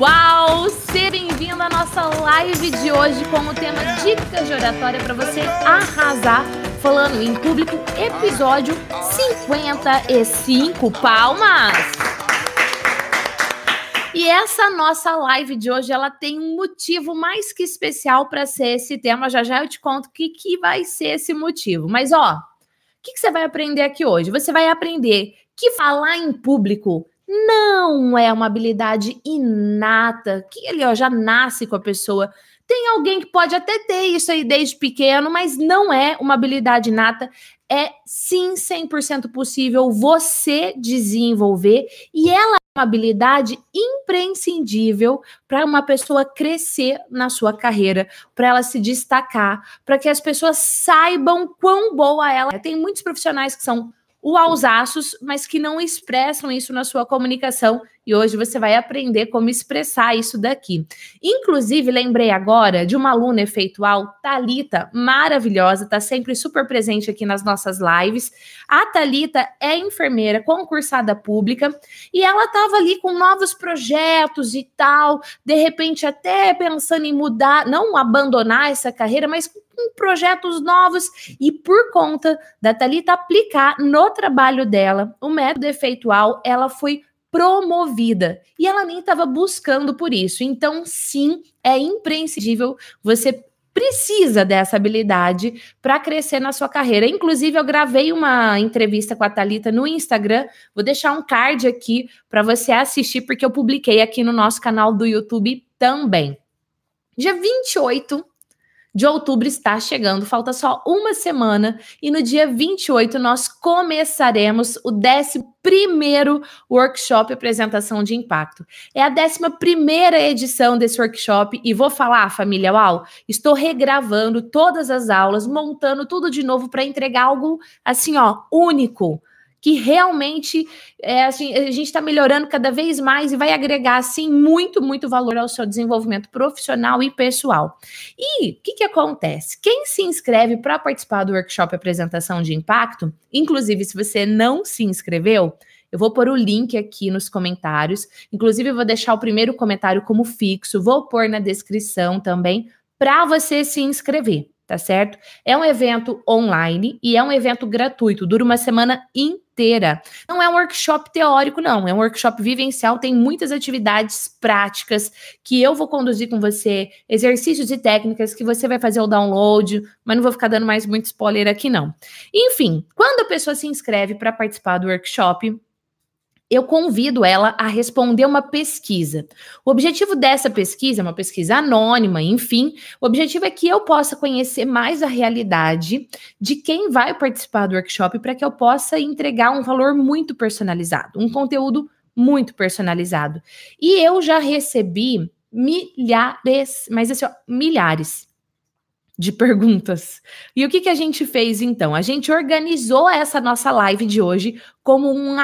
Uau! Seja bem-vindo à nossa live de hoje com o tema Dicas de Oratória para você arrasar falando em público, episódio 55. Palmas! E essa nossa live de hoje, ela tem um motivo mais que especial para ser esse tema. Já já eu te conto o que, que vai ser esse motivo. Mas, ó, o que, que você vai aprender aqui hoje? Você vai aprender que falar em público não é uma habilidade inata, que ele ó, já nasce com a pessoa. Tem alguém que pode até ter isso aí desde pequeno, mas não é uma habilidade inata. É sim 100% possível você desenvolver e ela é uma habilidade imprescindível para uma pessoa crescer na sua carreira, para ela se destacar, para que as pessoas saibam quão boa ela é. Tem muitos profissionais que são o alzaços, mas que não expressam isso na sua comunicação. E hoje você vai aprender como expressar isso daqui. Inclusive, lembrei agora de uma aluna efeitual, Talita, maravilhosa, tá sempre super presente aqui nas nossas lives. A Talita é enfermeira concursada pública e ela estava ali com novos projetos e tal, de repente até pensando em mudar, não abandonar essa carreira, mas com projetos novos e por conta da Talita aplicar no trabalho dela o método efeitual, ela foi promovida e ela nem estava buscando por isso. Então, sim, é imprescindível você precisa dessa habilidade para crescer na sua carreira. Inclusive, eu gravei uma entrevista com a Talita no Instagram. Vou deixar um card aqui para você assistir, porque eu publiquei aqui no nosso canal do YouTube também. Dia 28 de outubro está chegando, falta só uma semana e no dia 28 nós começaremos o 11 workshop apresentação de impacto. É a 11 edição desse workshop e vou falar, família Uau, estou regravando todas as aulas, montando tudo de novo para entregar algo assim, ó, único que realmente é, assim, a gente está melhorando cada vez mais e vai agregar assim muito, muito valor ao seu desenvolvimento profissional e pessoal. E o que, que acontece? Quem se inscreve para participar do workshop Apresentação de Impacto, inclusive se você não se inscreveu, eu vou pôr o link aqui nos comentários. Inclusive, eu vou deixar o primeiro comentário como fixo, vou pôr na descrição também para você se inscrever tá certo? É um evento online e é um evento gratuito, dura uma semana inteira. Não é um workshop teórico, não, é um workshop vivencial, tem muitas atividades práticas que eu vou conduzir com você, exercícios e técnicas que você vai fazer o download, mas não vou ficar dando mais muito spoiler aqui, não. Enfim, quando a pessoa se inscreve para participar do workshop, eu convido ela a responder uma pesquisa. O objetivo dessa pesquisa é uma pesquisa anônima, enfim, o objetivo é que eu possa conhecer mais a realidade de quem vai participar do workshop para que eu possa entregar um valor muito personalizado, um conteúdo muito personalizado. E eu já recebi milhares, mas assim, ó, milhares de perguntas. E o que, que a gente fez então? A gente organizou essa nossa live de hoje como um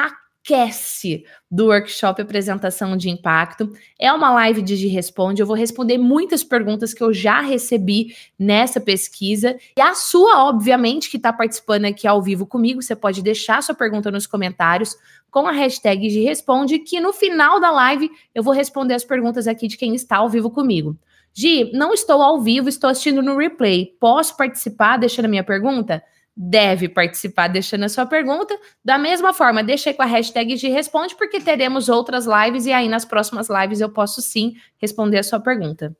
esquece do workshop Apresentação de Impacto. É uma live de Responde. Eu vou responder muitas perguntas que eu já recebi nessa pesquisa. E a sua, obviamente, que está participando aqui ao vivo comigo, você pode deixar sua pergunta nos comentários com a hashtag de Responde, que no final da live eu vou responder as perguntas aqui de quem está ao vivo comigo. Gi, não estou ao vivo, estou assistindo no replay. Posso participar deixando a minha pergunta? Deve participar deixando a sua pergunta. Da mesma forma, deixa aí com a hashtag de responde, porque teremos outras lives e aí nas próximas lives eu posso sim responder a sua pergunta.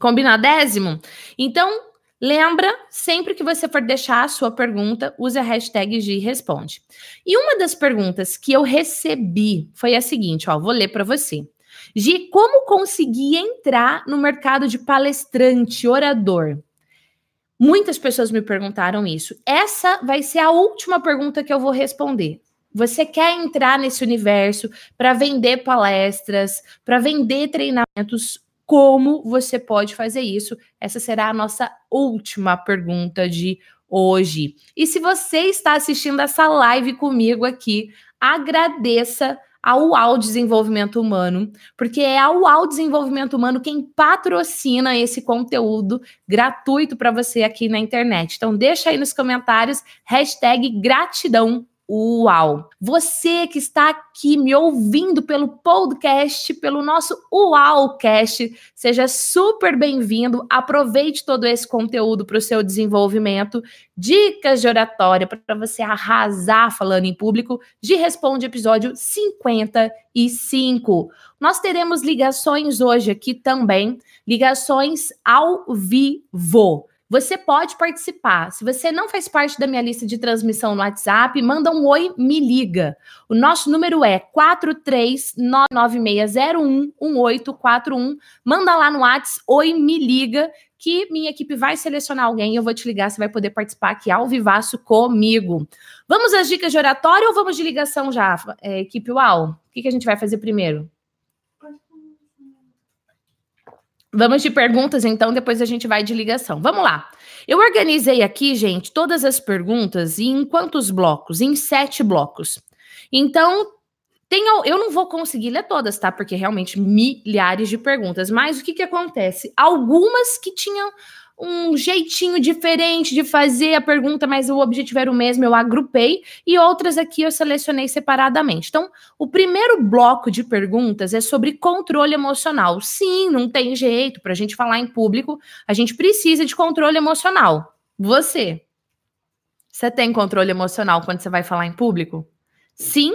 Combinadésimo? Então, lembra, sempre que você for deixar a sua pergunta, use a hashtag de responde. E uma das perguntas que eu recebi foi a seguinte, ó, vou ler para você. Gi, como conseguir entrar no mercado de palestrante, orador? Muitas pessoas me perguntaram isso. Essa vai ser a última pergunta que eu vou responder. Você quer entrar nesse universo para vender palestras, para vender treinamentos? Como você pode fazer isso? Essa será a nossa última pergunta de hoje. E se você está assistindo essa live comigo aqui, agradeça a UAU Desenvolvimento Humano, porque é a UAU Desenvolvimento Humano quem patrocina esse conteúdo gratuito para você aqui na internet. Então deixa aí nos comentários hashtag gratidão Uau! Você que está aqui me ouvindo pelo podcast, pelo nosso Uaucast, seja super bem-vindo. Aproveite todo esse conteúdo para o seu desenvolvimento. Dicas de oratória para você arrasar falando em público. De Responde, episódio 55. Nós teremos ligações hoje aqui também, ligações ao vivo. Você pode participar. Se você não faz parte da minha lista de transmissão no WhatsApp, manda um oi, me liga. O nosso número é 43996011841. Manda lá no WhatsApp, oi, me liga, que minha equipe vai selecionar alguém e eu vou te ligar, você vai poder participar aqui ao vivaço comigo. Vamos às dicas de oratório ou vamos de ligação já, é, equipe UAU? O que, que a gente vai fazer primeiro? Vamos de perguntas, então, depois a gente vai de ligação. Vamos lá. Eu organizei aqui, gente, todas as perguntas em quantos blocos? Em sete blocos. Então, tem, eu não vou conseguir ler todas, tá? Porque realmente milhares de perguntas. Mas o que, que acontece? Algumas que tinham um jeitinho diferente de fazer a pergunta, mas o objetivo era o mesmo, eu agrupei, e outras aqui eu selecionei separadamente. Então, o primeiro bloco de perguntas é sobre controle emocional. Sim, não tem jeito, para a gente falar em público, a gente precisa de controle emocional. Você. Você tem controle emocional quando você vai falar em público? Sim,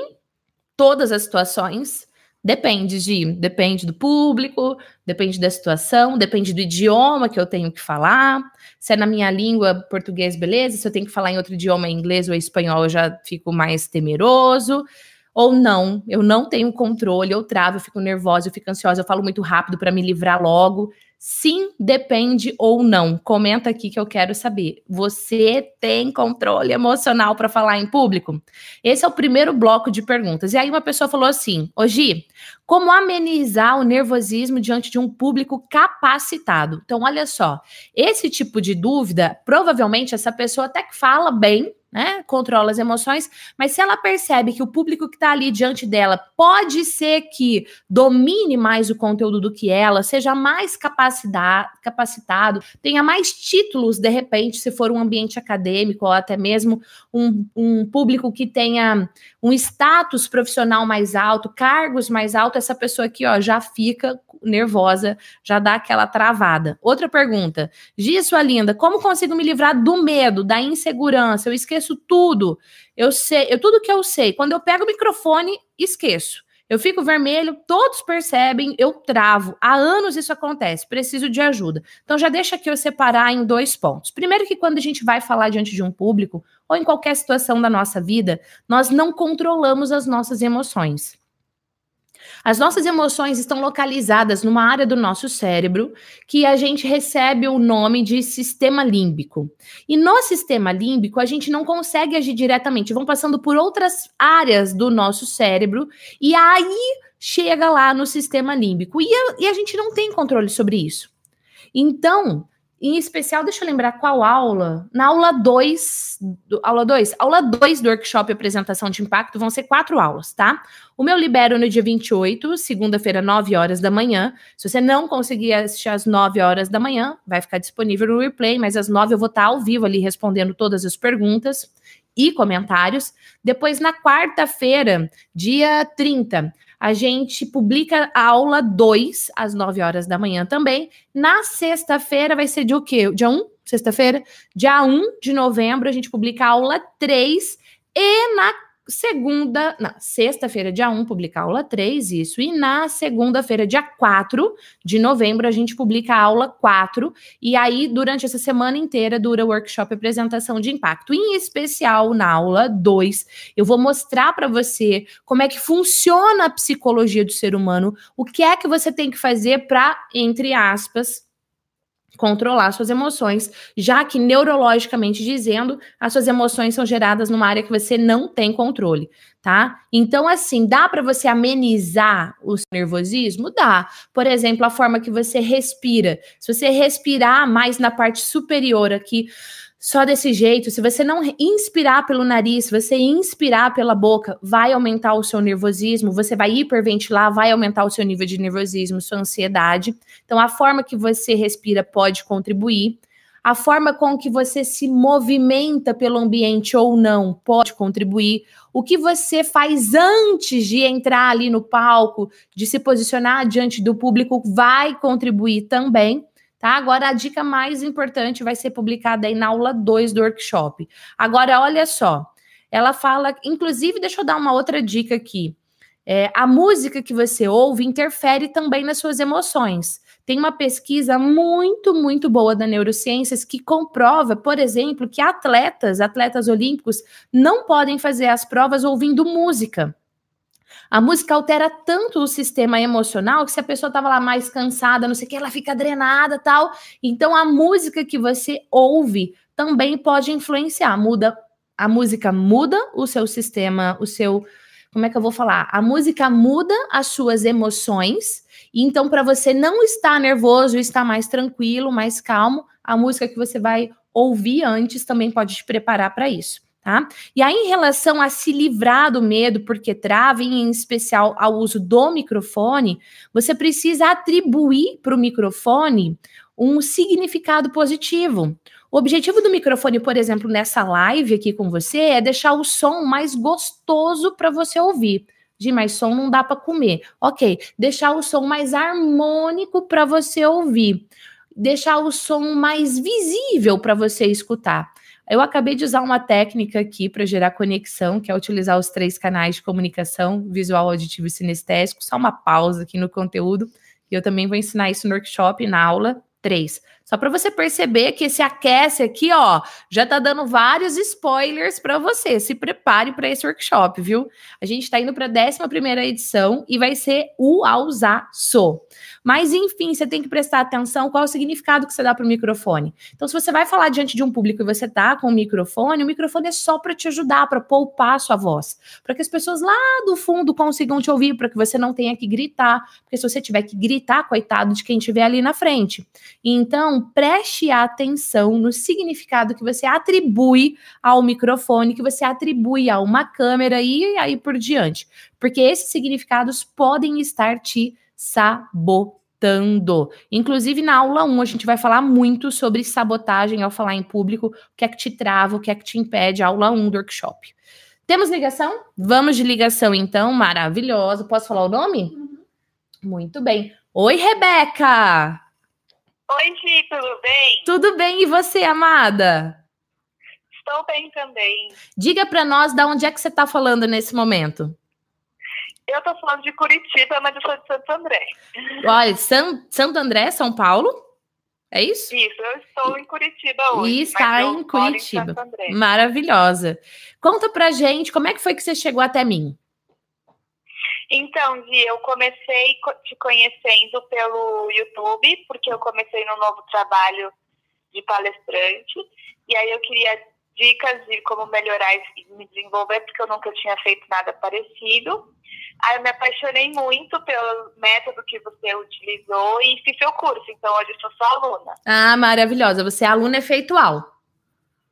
todas as situações. Depende de, depende do público, depende da situação, depende do idioma que eu tenho que falar. Se é na minha língua português, beleza. Se eu tenho que falar em outro idioma, inglês ou espanhol, eu já fico mais temeroso. Ou não, eu não tenho controle, eu travo, eu fico nervosa, eu fico ansiosa, eu falo muito rápido para me livrar logo. Sim, depende ou não. Comenta aqui que eu quero saber. Você tem controle emocional para falar em público? Esse é o primeiro bloco de perguntas. E aí uma pessoa falou assim: Ogi, como amenizar o nervosismo diante de um público capacitado? Então, olha só, esse tipo de dúvida, provavelmente essa pessoa até que fala bem, né? Controla as emoções, mas se ela percebe que o público que está ali diante dela pode ser que domine mais o conteúdo do que ela, seja mais capacitado, tenha mais títulos, de repente, se for um ambiente acadêmico, ou até mesmo um, um público que tenha um status profissional mais alto, cargos mais altos, essa pessoa aqui, ó, já fica nervosa, já dá aquela travada. Outra pergunta. Gi, sua linda, como consigo me livrar do medo, da insegurança? Eu esqueço tudo. Eu sei, eu tudo que eu sei. Quando eu pego o microfone, esqueço. Eu fico vermelho, todos percebem, eu travo. Há anos isso acontece, preciso de ajuda. Então já deixa aqui eu separar em dois pontos. Primeiro que quando a gente vai falar diante de um público ou em qualquer situação da nossa vida, nós não controlamos as nossas emoções. As nossas emoções estão localizadas numa área do nosso cérebro que a gente recebe o nome de sistema límbico. E no sistema límbico, a gente não consegue agir diretamente, vão passando por outras áreas do nosso cérebro e aí chega lá no sistema límbico. E a, e a gente não tem controle sobre isso. Então, em especial, deixa eu lembrar qual aula. Na aula 2, aula 2, aula 2 do workshop Apresentação de Impacto vão ser quatro aulas, tá? O meu libero no dia 28, segunda-feira, 9 horas da manhã. Se você não conseguir assistir às 9 horas da manhã, vai ficar disponível no replay, mas às 9 eu vou estar ao vivo ali respondendo todas as perguntas e comentários. Depois, na quarta-feira, dia 30, a gente publica a aula 2 às 9 horas da manhã também. Na sexta-feira vai ser de o quê? Dia 1? Sexta-feira? Dia 1 de novembro a gente publica a aula 3 e na segunda, na sexta-feira, dia 1, publica a aula 3, isso, e na segunda-feira, dia 4 de novembro, a gente publica a aula 4, e aí, durante essa semana inteira, dura o workshop Apresentação de Impacto. Em especial, na aula 2, eu vou mostrar para você como é que funciona a psicologia do ser humano, o que é que você tem que fazer para, entre aspas, controlar suas emoções, já que neurologicamente dizendo, as suas emoções são geradas numa área que você não tem controle, tá? Então assim, dá para você amenizar o nervosismo? Dá. Por exemplo, a forma que você respira. Se você respirar mais na parte superior aqui, só desse jeito, se você não inspirar pelo nariz, se você inspirar pela boca, vai aumentar o seu nervosismo, você vai hiperventilar, vai aumentar o seu nível de nervosismo, sua ansiedade. Então, a forma que você respira pode contribuir. a forma com que você se movimenta pelo ambiente ou não pode contribuir, o que você faz antes de entrar ali no palco, de se posicionar diante do público, vai contribuir também. Tá? Agora, a dica mais importante vai ser publicada aí na aula 2 do workshop. Agora, olha só, ela fala, inclusive, deixa eu dar uma outra dica aqui. É, a música que você ouve interfere também nas suas emoções. Tem uma pesquisa muito, muito boa da neurociências que comprova, por exemplo, que atletas, atletas olímpicos, não podem fazer as provas ouvindo música. A música altera tanto o sistema emocional que se a pessoa estava lá mais cansada, não sei o que, ela fica drenada tal. Então a música que você ouve também pode influenciar. Muda a música muda o seu sistema, o seu como é que eu vou falar? A música muda as suas emoções então, para você não estar nervoso, estar mais tranquilo, mais calmo, a música que você vai ouvir antes também pode te preparar para isso. Tá? E aí, em relação a se livrar do medo, porque trava, em especial ao uso do microfone, você precisa atribuir para o microfone um significado positivo. O objetivo do microfone, por exemplo, nessa live aqui com você, é deixar o som mais gostoso para você ouvir de mais som não dá para comer. Ok, deixar o som mais harmônico para você ouvir, deixar o som mais visível para você escutar. Eu acabei de usar uma técnica aqui para gerar conexão, que é utilizar os três canais de comunicação, visual, auditivo e sinestésico. Só uma pausa aqui no conteúdo. E eu também vou ensinar isso no workshop, na aula 3. Só para você perceber que esse aquece aqui, ó, já tá dando vários spoilers para você. Se prepare para esse workshop, viu? A gente está indo para a 11 edição e vai ser o alzaço. Mas enfim, você tem que prestar atenção qual é o significado que você dá para o microfone. Então, se você vai falar diante de um público e você tá com o microfone, o microfone é só para te ajudar, para poupar a sua voz, para que as pessoas lá do fundo consigam te ouvir, para que você não tenha que gritar, porque se você tiver que gritar, coitado de quem estiver ali na frente. Então, preste atenção no significado que você atribui ao microfone, que você atribui a uma câmera e aí por diante. Porque esses significados podem estar te sabotando. Inclusive, na aula 1, a gente vai falar muito sobre sabotagem ao falar em público, o que é que te trava, o que é que te impede, aula 1 do workshop. Temos ligação? Vamos de ligação, então, maravilhosa. Posso falar o nome? Uhum. Muito bem. Oi, Rebeca! Oi, Gi, tudo bem? Tudo bem, e você, amada? Estou bem também. Diga para nós de onde é que você está falando nesse momento. Eu estou falando de Curitiba, mas eu sou de Santo André. Olha, San, Santo André, São Paulo? É isso? Isso, eu estou em Curitiba hoje. E está em Curitiba. Em Maravilhosa. Conta pra gente como é que foi que você chegou até mim. Então, Di, eu comecei te conhecendo pelo YouTube, porque eu comecei no novo trabalho de palestrante, e aí eu queria dicas de como melhorar e me desenvolver, porque eu nunca tinha feito nada parecido. Aí eu me apaixonei muito pelo método que você utilizou e fiz seu curso, então hoje eu sou sua aluna. Ah, maravilhosa. Você é aluna efeitual.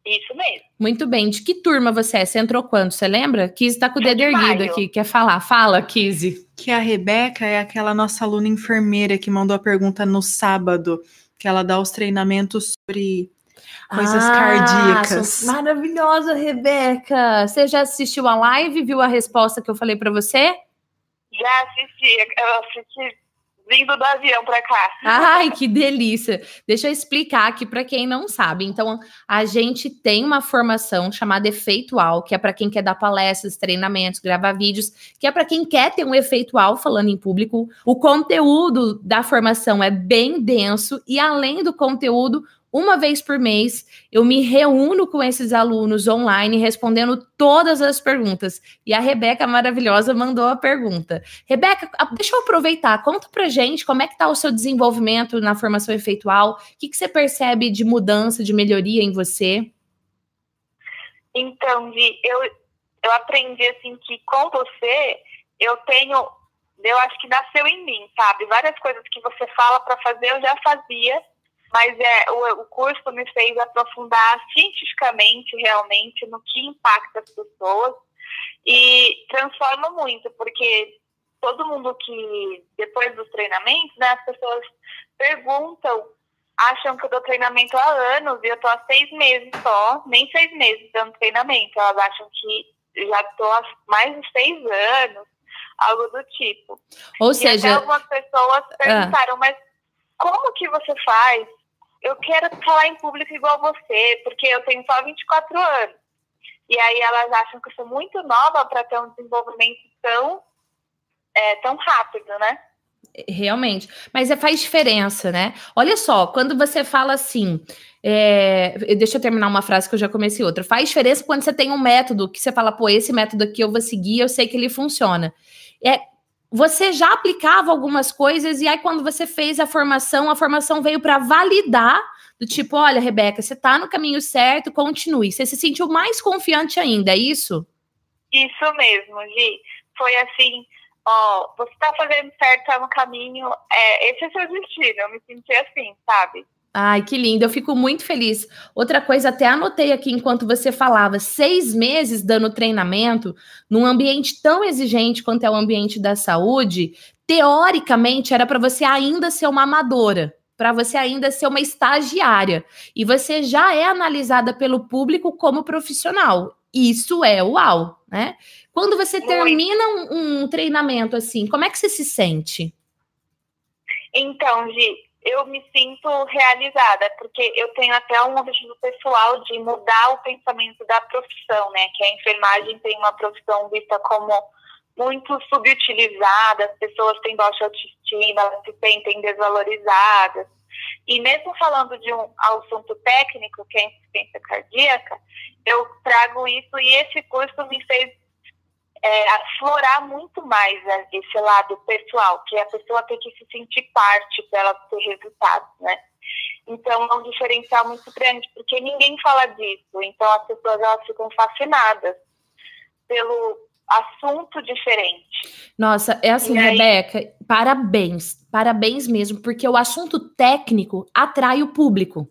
Isso mesmo. Muito bem. De que turma você é? Você entrou quando? Você lembra? Kizzy tá com o dedo erguido aqui. Quer falar? Fala, Kizzy. Que a Rebeca é aquela nossa aluna enfermeira que mandou a pergunta no sábado, que ela dá os treinamentos sobre coisas ah, cardíacas. Maravilhosa, Rebeca. Você já assistiu a live? Viu a resposta que eu falei para você? Já assisti. Eu assisti vindo do avião para cá. Ai, que delícia! Deixa eu explicar aqui para quem não sabe. Então, a gente tem uma formação chamada efeitual, que é para quem quer dar palestras, treinamentos, gravar vídeos, que é para quem quer ter um efeitual falando em público. O conteúdo da formação é bem denso e além do conteúdo, uma vez por mês, eu me reúno com esses alunos online respondendo todas as perguntas. E a Rebeca maravilhosa mandou a pergunta. Rebeca, deixa eu aproveitar, conta pra gente como é que tá o seu desenvolvimento na formação efeitual, o que, que você percebe de mudança, de melhoria em você? Então, eu, eu aprendi assim que com você eu tenho, eu acho que nasceu em mim, sabe? Várias coisas que você fala para fazer eu já fazia mas é, o, o curso me fez aprofundar cientificamente, realmente, no que impacta as pessoas e transforma muito, porque todo mundo que, depois dos treinamentos, né, as pessoas perguntam acham que eu dou treinamento há anos e eu tô há seis meses só, nem seis meses dando treinamento. Elas acham que já tô há mais de seis anos, algo do tipo. Ou e seja. algumas pessoas Ah. perguntaram, mas como que você faz? Eu quero falar em público igual você, porque eu tenho só 24 anos. E aí elas acham que eu sou muito nova para ter um desenvolvimento tão, é, tão rápido, né? Realmente. Mas é, faz diferença, né? Olha só, quando você fala assim. é, deixa eu terminar uma frase que eu já comecei outra. Faz diferença quando você tem um método que você fala, pô, esse método aqui eu vou seguir, eu sei que ele funciona. É, você já aplicava algumas coisas e aí quando você fez a formação, a formação veio para validar do tipo, olha, Rebeca, você tá no caminho certo, continue. Você se sentiu mais confiante ainda, é isso? Isso mesmo, Gi. Foi assim, ó, você tá fazendo certo, tá no caminho, é, esse é seu destino. Eu me senti assim, sabe? Ai, que lindo, eu fico muito feliz. Outra coisa, até anotei aqui enquanto você falava, seis meses dando treinamento num ambiente tão exigente quanto é o ambiente da saúde, teoricamente era para você ainda ser uma amadora, para você ainda ser uma estagiária. E você já é analisada pelo público como profissional. Isso é uau, né? Quando você termina um, um treinamento assim, como é que você se sente? Então, Gi, eu me sinto realizada, porque eu tenho até um objetivo pessoal de mudar o pensamento da profissão, né? Que a enfermagem tem uma profissão vista como muito subutilizada, as pessoas têm baixa autoestima, elas se sentem desvalorizadas. E mesmo falando de um assunto técnico, que é a insuficiência cardíaca, eu trago isso e esse curso me fez é, aflorar muito mais né, esse lado pessoal, que a pessoa ter que se sentir parte para ela ter resultados, né? Então é um diferencial muito grande, porque ninguém fala disso. Então as pessoas elas ficam fascinadas pelo assunto diferente. Nossa, é assim, E aí? Rebeca, parabéns, parabéns mesmo, porque o assunto técnico atrai o público.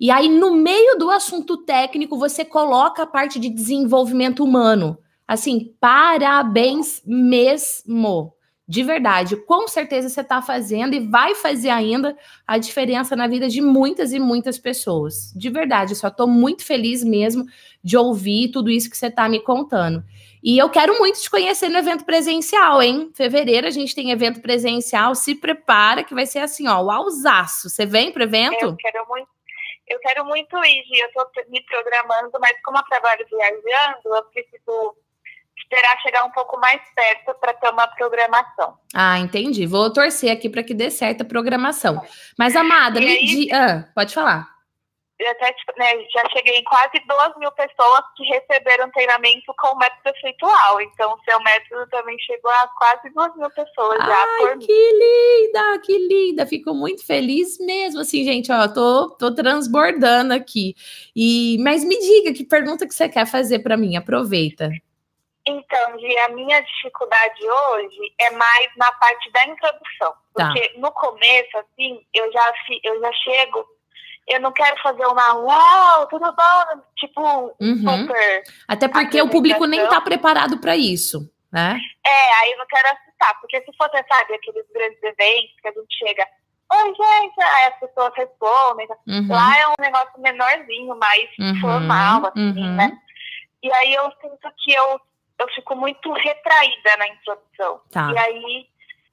E aí, no meio do assunto técnico, você coloca a parte de desenvolvimento humano. Assim, parabéns mesmo. De verdade, com certeza você está fazendo e vai fazer ainda a diferença na vida de muitas e muitas pessoas. De verdade, só estou muito feliz mesmo de ouvir tudo isso que você está me contando. E eu quero muito te conhecer no evento presencial, hein? Fevereiro a gente tem evento presencial, se prepara que vai ser assim, ó, uauzaço. Você vem pro evento? Eu quero muito, eu quero muito ir, eu estou me programando, mas como eu trabalho viajando, eu preciso esperar chegar um pouco mais perto para ter uma programação. Ah, entendi. Vou torcer aqui para que dê certa programação. Mas, amada, E me aí- di... ah, pode falar. Eu até, né, já cheguei em quase 2 mil pessoas que receberam treinamento com o método efeitual. Então, o seu método também chegou a quase 2 mil pessoas já Ai, por que linda, que linda. Fico muito feliz mesmo, assim, gente, ó, tô, tô transbordando aqui. E, mas me diga, que pergunta que você quer fazer para mim? Aproveita. Então, Gi, a minha dificuldade hoje é mais na parte da introdução. Tá. Porque no começo, assim, eu já, eu já chego, eu não quero fazer uma uau, tudo bom? Tipo, Uhum. super. Até porque o público nem tá apresentação. preparado para isso, né? É, aí eu não quero assustar, porque se fosse, sabe, aqueles grandes eventos que a gente chega, oi, gente, aí as pessoas respondem. Uhum, Lá é um negócio menorzinho, mais uhum, formal, assim, uhum. né? E aí eu sinto que eu, eu fico muito retraída na introdução. Tá. E aí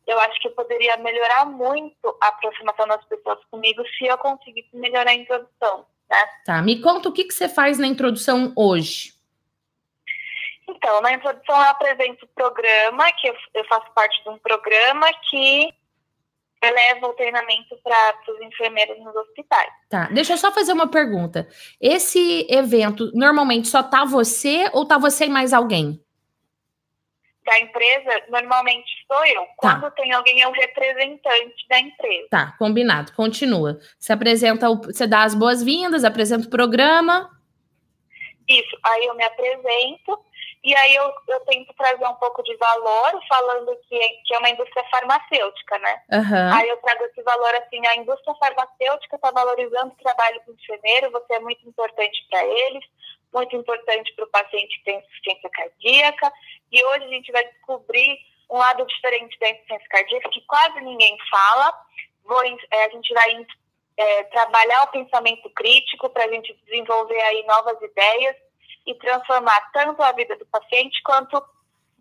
eu acho que eu poderia melhorar muito a aproximação das pessoas comigo se eu conseguisse melhorar a introdução, né? Tá, me conta o que, que você faz na introdução hoje. Então, na introdução eu apresento o programa, que eu, eu faço parte de um programa que eleva o treinamento para os enfermeiros nos hospitais. Tá, deixa eu só fazer uma pergunta. Esse evento, normalmente só tá você ou tá você e mais alguém? Da empresa, normalmente sou eu. Quando tem alguém, é o representante da empresa. Tá, combinado, continua. Você apresenta, o, você dá as boas-vindas, apresenta o programa. Isso, aí eu me apresento e aí eu, eu tento trazer um pouco de valor, falando que, é- que é uma indústria farmacêutica, né? Aham. Aí eu trago esse valor assim, a indústria farmacêutica está valorizando o trabalho do enfermeiro, você é muito importante para eles, muito importante para o paciente que tem insuficiência cardíaca, e hoje a gente vai descobrir um lado diferente da insuficiência cardíaca que quase ninguém fala. Vou, eh, a gente vai é, trabalhar o pensamento crítico para a gente desenvolver aí novas ideias e transformar tanto a vida do paciente quanto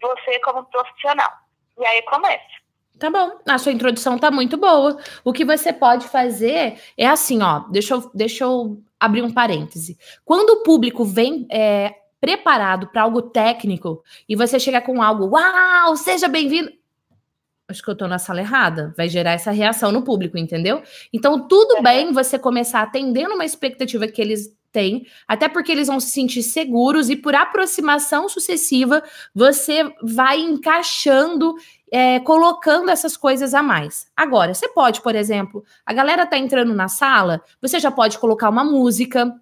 você como profissional. E aí começa. Tá bom, a sua introdução tá muito boa. O que você pode fazer é assim, ó. Deixa eu, deixa eu abrir um parêntese. Quando o público vem é, preparado para algo técnico e você chega com algo, uau, seja bem-vindo. Acho que eu tô na sala errada. Vai gerar essa reação no público, entendeu? Então, tudo bem você começar atendendo uma expectativa que eles têm, até porque eles vão se sentir seguros e por aproximação sucessiva você vai encaixando é, colocando essas coisas a mais. Agora, você pode, por exemplo, a galera tá entrando na sala, você já pode colocar uma música,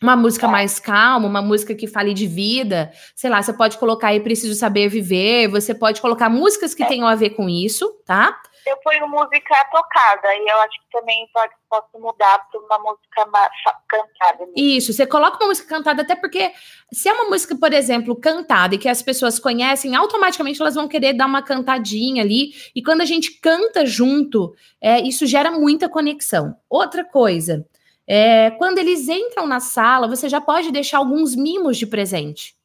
uma música mais calma, uma música que fale de vida, sei lá, você pode colocar aí Preciso Saber Viver, você pode colocar músicas que tenham a ver com isso, tá? Eu ponho música tocada e eu acho que também pode, posso mudar para uma música cantada. Mesmo. Isso, você coloca uma música cantada, até porque se é uma música, por exemplo, cantada e que as pessoas conhecem, automaticamente elas vão querer dar uma cantadinha ali. E quando a gente canta junto, é, isso gera muita conexão. Outra coisa, é, quando eles entram na sala, você já pode deixar alguns mimos de presente.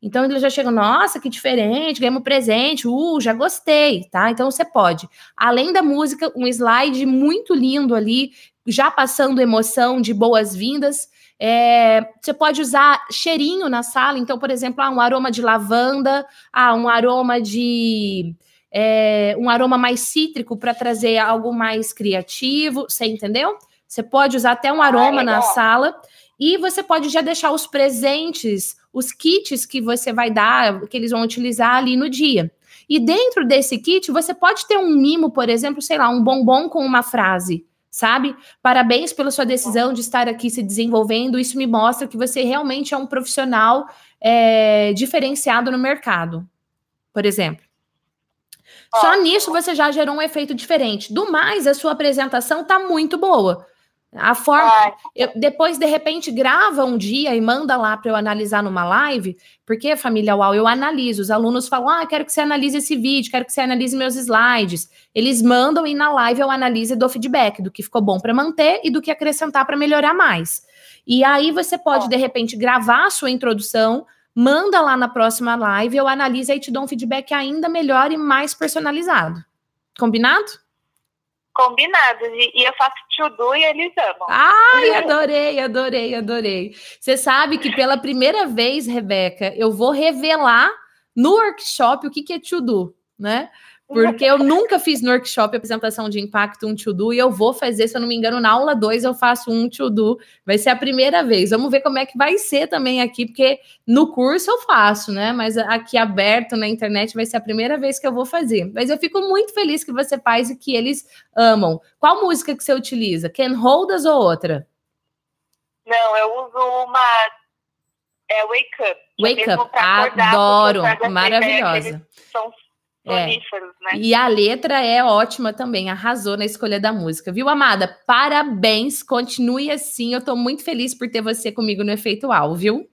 Então eles já chegam, nossa, que diferente, ganhamos presente, uh, já gostei, tá? Então você pode, além da música, um slide muito lindo ali, já passando emoção de boas-vindas. É, você pode usar cheirinho na sala, então, por exemplo, ah, um aroma de lavanda, ah, um aroma de. É, um aroma mais cítrico para trazer algo mais criativo, você entendeu? Você pode usar até um aroma ah, na sala e você pode já deixar os presentes os kits que você vai dar, que eles vão utilizar ali no dia. E dentro desse kit, você pode ter um mimo, por exemplo, sei lá, um bombom com uma frase, sabe? Parabéns pela sua decisão de estar aqui se desenvolvendo. Isso me mostra que você realmente é um profissional é, diferenciado no mercado, por exemplo. Só nisso você já gerou um efeito diferente. Do mais, a sua apresentação está muito boa. A forma. Eu, depois, de repente, grava um dia e manda lá para eu analisar numa live, porque, família UAU, eu analiso. Os alunos falam: ah, quero que você analise esse vídeo, quero que você analise meus slides. Eles mandam e na live eu analise e dou feedback do que ficou bom para manter e do que acrescentar para melhorar mais. E aí você pode, de repente, gravar a sua introdução, manda lá na próxima live, eu analiso e te dou um feedback ainda melhor e mais personalizado. Combinado? Combinados. E, e eu faço to-do e eles amam. Ai, adorei, adorei, adorei. Você sabe que pela primeira vez, Rebeca, eu vou revelar no workshop o que, que é to-do, né? Porque eu nunca fiz no workshop apresentação de impacto um to-do e eu vou fazer, se eu não me engano, na aula 2 eu faço um to-do. Vai ser a primeira vez. Vamos ver como é que vai ser também aqui, porque no curso eu faço, né? Mas aqui aberto na internet vai ser a primeira vez que eu vou fazer. Mas eu fico muito feliz que você faz e que eles amam. Qual música que você utiliza? Can Holdas ou outra? Não, eu uso uma é Wake Up. Wake Up, adoro, maravilhosa. São é. né? E a letra é ótima também, arrasou na escolha da música, viu, amada? Parabéns, continue assim. Eu tô muito feliz por ter você comigo no Efeito Al, viu?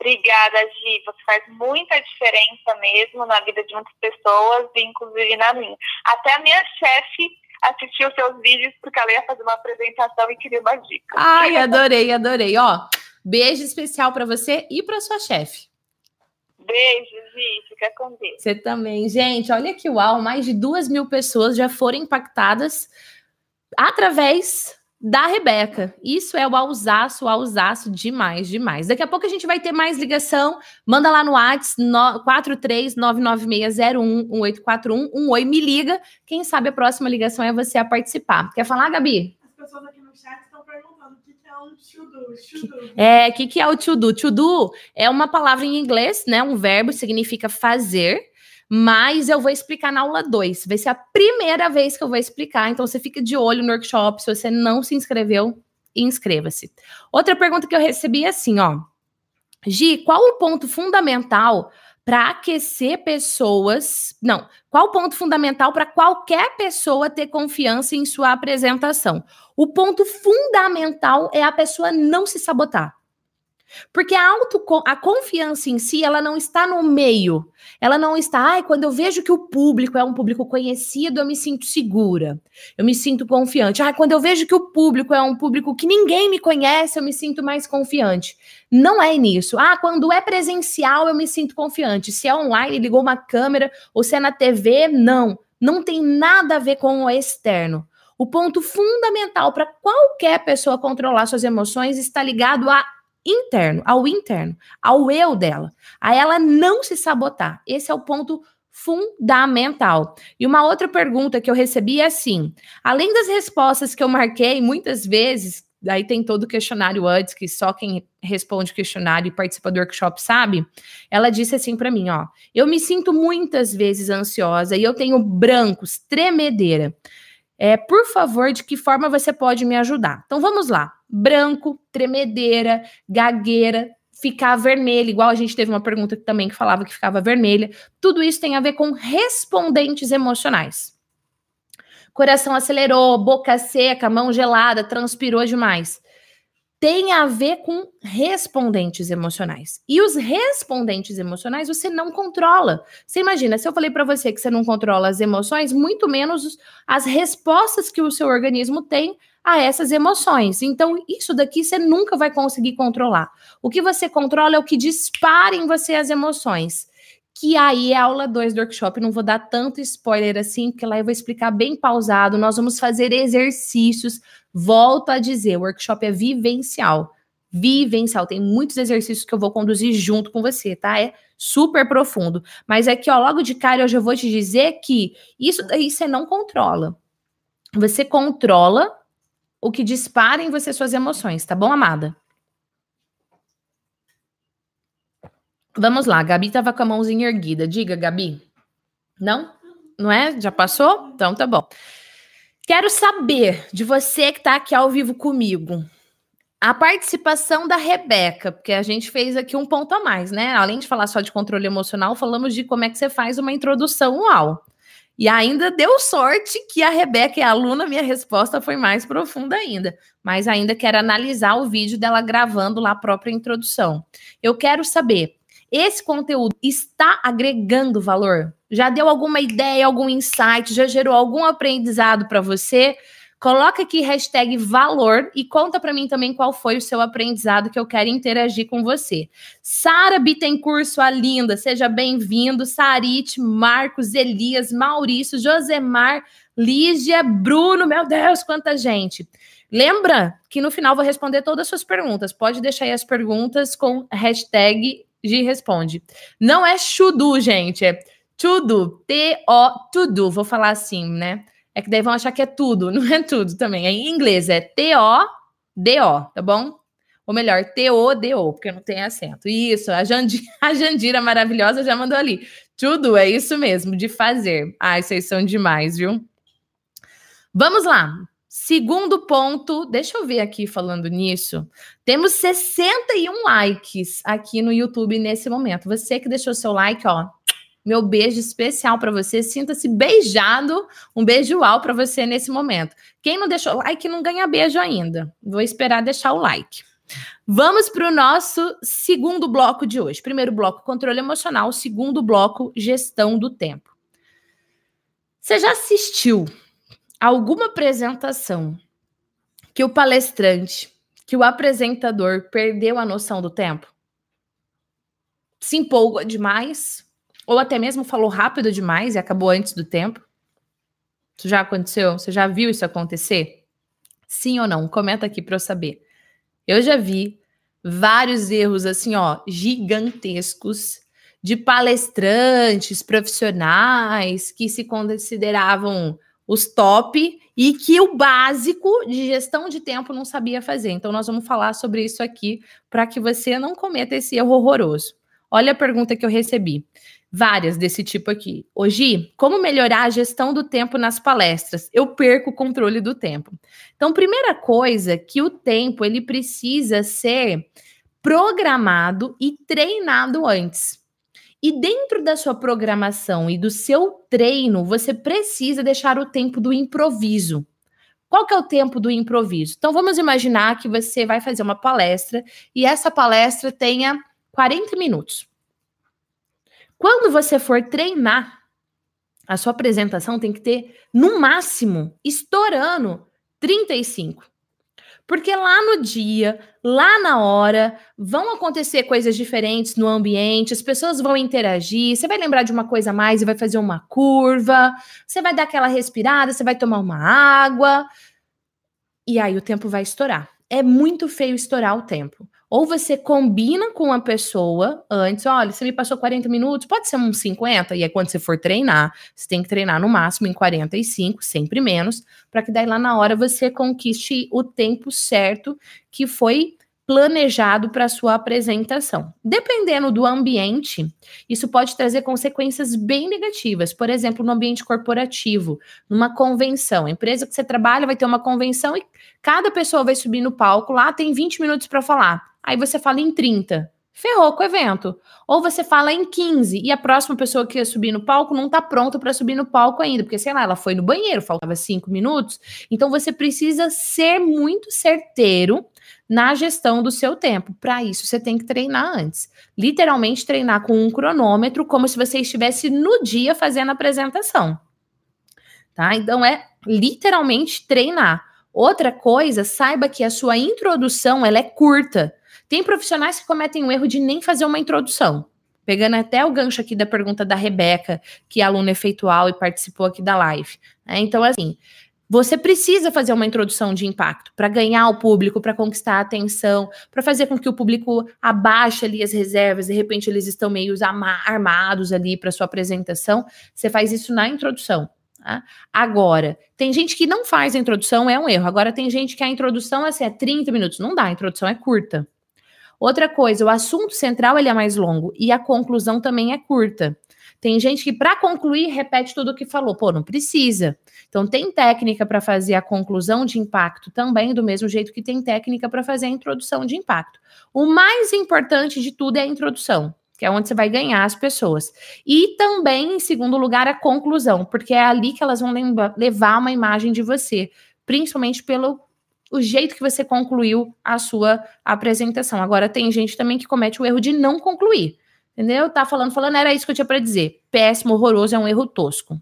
Obrigada, Gi. Você faz muita diferença mesmo na vida de muitas pessoas, inclusive na minha. Até a minha chefe assistiu seus vídeos porque ela ia fazer uma apresentação e queria uma dica. Ai, adorei, adorei. Ó, beijo especial para você e para sua chefe. Beijo, Gi. Fica com Deus. Você também. Gente, olha que uau, mais de duas mil pessoas já foram impactadas através da Rebeca. Isso é o ausaço, o ausaço demais, demais. Daqui a pouco a gente vai ter mais ligação. Manda lá no WhatsApp 43996011841. Um oi, me liga. Quem sabe a próxima ligação é você a participar. Quer falar, Gabi? As pessoas aqui no chat estão perguntando o que é um to-do. É, o que, que é o to-do? To-do é uma palavra em inglês, né? Um verbo significa fazer mas eu vou explicar na aula 2. Vai ser a primeira vez que eu vou explicar, então você fica de olho no workshop. Se você não se inscreveu, inscreva-se. Outra pergunta que eu recebi é assim, ó. Gi, qual o ponto fundamental para aquecer pessoas? Não, qual o ponto fundamental para qualquer pessoa ter confiança em sua apresentação? O ponto fundamental é a pessoa não se sabotar. Porque a, auto, a confiança em si, ela não está no meio. Ela não está, ai, quando eu vejo que o público é um público conhecido, eu me sinto segura. Eu me sinto confiante. Ai, quando eu vejo que o público é um público que ninguém me conhece, eu me sinto mais confiante. Não é nisso. Ah, quando é presencial, eu me sinto confiante. Se é online, ligou uma câmera, ou se é na TV, não. Não tem nada a ver com o externo. O ponto fundamental para qualquer pessoa controlar suas emoções está ligado a interno, ao interno, ao eu dela, a ela não se sabotar. Esse é o ponto fundamental. E uma outra pergunta que eu recebi é assim: além das respostas que eu marquei muitas vezes, daí tem todo o questionário antes, que só quem responde o questionário e participa do workshop sabe. Ela disse assim para mim, ó: "Eu me sinto muitas vezes ansiosa e eu tenho brancos, tremedeira. É, por favor, de que forma você pode me ajudar? Então vamos lá. Branco, tremedeira, gagueira, ficar vermelha, igual a gente teve uma pergunta também que falava que ficava vermelha. Tudo isso tem a ver com respondentes emocionais. Coração acelerou, boca seca, mão gelada, transpirou demais tem a ver com respondentes emocionais. E os respondentes emocionais você não controla. Você imagina, se eu falei para você que você não controla as emoções, muito menos as respostas que o seu organismo tem a essas emoções. Então, isso daqui você nunca vai conseguir controlar. O que você controla é o que dispara em você as emoções. Que aí é aula 2 do workshop. Não vou dar tanto spoiler assim, porque lá eu vou explicar bem pausado. Nós vamos fazer exercícios Volto a dizer, o workshop é vivencial. Vivencial. Tem muitos exercícios que eu vou conduzir junto com você, tá? É super profundo. Mas aqui, ó, logo de cara eu já vou te dizer que isso daí você não controla. Você controla o que dispara em você suas emoções, tá bom, amada? Vamos lá, Gabi tava com a mãozinha erguida. Diga, Gabi. Não? Não é? Já passou? Então tá bom. Quero saber de você que está aqui ao vivo comigo. A participação da Rebeca, porque a gente fez aqui um ponto a mais, né? Além de falar só de controle emocional, falamos de como é que você faz uma introdução UAU. E ainda deu sorte que a Rebeca é aluna, minha resposta foi mais profunda ainda. Mas ainda quero analisar o vídeo dela gravando lá a própria introdução. Eu quero saber, esse conteúdo está agregando valor? Já deu alguma ideia, algum insight? Já gerou algum aprendizado para você? Coloca aqui hashtag valor e conta para mim também qual foi o seu aprendizado que eu quero interagir com você. Sara Bittencourt, sua linda, seja bem-vindo. Sarit, Marcos, Elias, Maurício, Josemar, Lígia, Bruno, meu Deus, quanta gente. Lembra que no final vou responder todas as suas perguntas. Pode deixar aí as perguntas com hashtag Gi responde. Não é chudu, gente, é tudo. T-O, tudo. Vou falar assim, né? É que daí vão achar que é tudo, não é tudo também. É em inglês é T-O-D-O, tá bom? Ou melhor, T-O-D-O, porque não tem acento. Isso, a, Jandira, a Jandira maravilhosa já mandou ali. Tudo é isso mesmo, de fazer. Ai, vocês são demais, viu? Vamos lá. Segundo ponto, deixa eu ver aqui falando nisso. Temos 61 likes aqui no YouTube nesse momento. Você que deixou seu like, ó, meu beijo especial para você. Sinta-se beijado. Um beijo ao para você nesse momento. Quem não deixou like não ganha beijo ainda. Vou esperar deixar o like. Vamos para o nosso segundo bloco de hoje. Primeiro bloco, controle emocional. Segundo bloco, gestão do tempo. Você já assistiu alguma apresentação que o palestrante, que o apresentador perdeu a noção do tempo? Se empolga demais? Ou até mesmo falou rápido demais e acabou antes do tempo? Isso já aconteceu? Você já viu isso acontecer? Sim ou não? Comenta aqui para eu saber. Eu já vi vários erros assim, ó, gigantescos de palestrantes profissionais que se consideravam os top e que o básico de gestão de tempo não sabia fazer. Então, nós vamos falar sobre isso aqui para que você não cometa esse erro horroroso. Olha a pergunta que eu recebi. Várias desse tipo aqui. Hoje, como melhorar a gestão do tempo nas palestras? Eu perco o controle do tempo. Então, primeira coisa que o tempo ele precisa ser programado e treinado antes. E dentro da sua programação e do seu treino, você precisa deixar o tempo do improviso. Qual que é o tempo do improviso? Então vamos imaginar que você vai fazer uma palestra e essa palestra tenha 40 minutos. Quando você for treinar, a sua apresentação tem que ter, no máximo, estourando 35. Porque lá no dia, lá na hora, vão acontecer coisas diferentes no ambiente, as pessoas vão interagir, você vai lembrar de uma coisa a mais e vai fazer uma curva, você vai dar aquela respirada, você vai tomar uma água, e aí o tempo vai estourar. É muito feio estourar o tempo. Ou você combina com a pessoa antes, olha, você me passou 40 minutos, pode ser uns 50, e aí quando você for treinar, você tem que treinar no máximo em 45, sempre menos, para que daí lá na hora você conquiste o tempo certo que foi planejado para sua apresentação. Dependendo do ambiente, isso pode trazer consequências bem negativas. Por exemplo, no ambiente corporativo, numa convenção, a empresa que você trabalha vai ter uma convenção e cada pessoa vai subir no palco lá, tem 20 minutos para falar. Aí você fala em 30. Ferrou com o evento. Ou você fala em 15 e a próxima pessoa que ia subir no palco não está pronta para subir no palco ainda, porque sei lá, ela foi no banheiro, faltava 5 minutos. Então você precisa ser muito certeiro na gestão do seu tempo. Para isso, você tem que treinar antes. Literalmente treinar com um cronômetro, como se você estivesse no dia fazendo a apresentação. Tá? Então é literalmente treinar. Outra coisa, saiba que a sua introdução ela é curta. Tem profissionais que cometem o erro de nem fazer uma introdução. Pegando até o gancho aqui da pergunta da Rebeca, que é aluna efeitual e participou aqui da live. Né? Então, assim, você precisa fazer uma introdução de impacto para ganhar o público, para conquistar a atenção, para fazer com que o público abaixe ali as reservas, de repente eles estão meio armados ali para sua apresentação. Você faz isso na introdução. Tá? Agora, tem gente que não faz a introdução, é um erro. Agora, tem gente que a introdução assim, é 30 minutos. Não dá, a introdução é curta. Outra coisa, o assunto central ele é mais longo e a conclusão também é curta. Tem gente que, para concluir, repete tudo o que falou. Pô, não precisa. Então, tem técnica para fazer a conclusão de impacto também, do mesmo jeito que tem técnica para fazer a introdução de impacto. O mais importante de tudo é a introdução, que é onde você vai ganhar as pessoas. E também, em segundo lugar, a conclusão, porque é ali que elas vão levar uma imagem de você, principalmente pelo o jeito que você concluiu a sua apresentação. Agora, tem gente também que comete o erro de não concluir. Entendeu? Tá falando, falando, era isso que eu tinha para dizer. Péssimo, horroroso, é um erro tosco.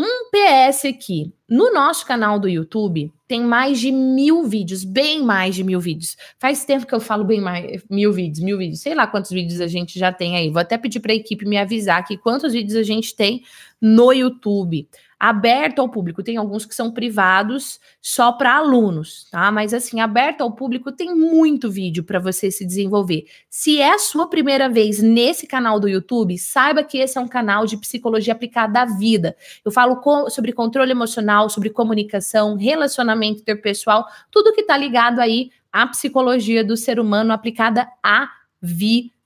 Um PS aqui. No nosso canal do YouTube tem mais de mil vídeos, bem mais de mil vídeos. Faz tempo que eu falo bem mais mil vídeos, mil vídeos. Sei lá quantos vídeos a gente já tem aí. Vou até pedir para a equipe me avisar aqui quantos vídeos a gente tem no YouTube aberto ao público. Tem alguns que são privados só para alunos, tá? Mas assim, aberto ao público tem muito vídeo para você se desenvolver. Se é a sua primeira vez nesse canal do YouTube, saiba que esse é um canal de psicologia aplicada à vida. Eu falo sobre controle emocional, sobre comunicação, relacionamento interpessoal, tudo que está ligado aí à psicologia do ser humano aplicada à vida.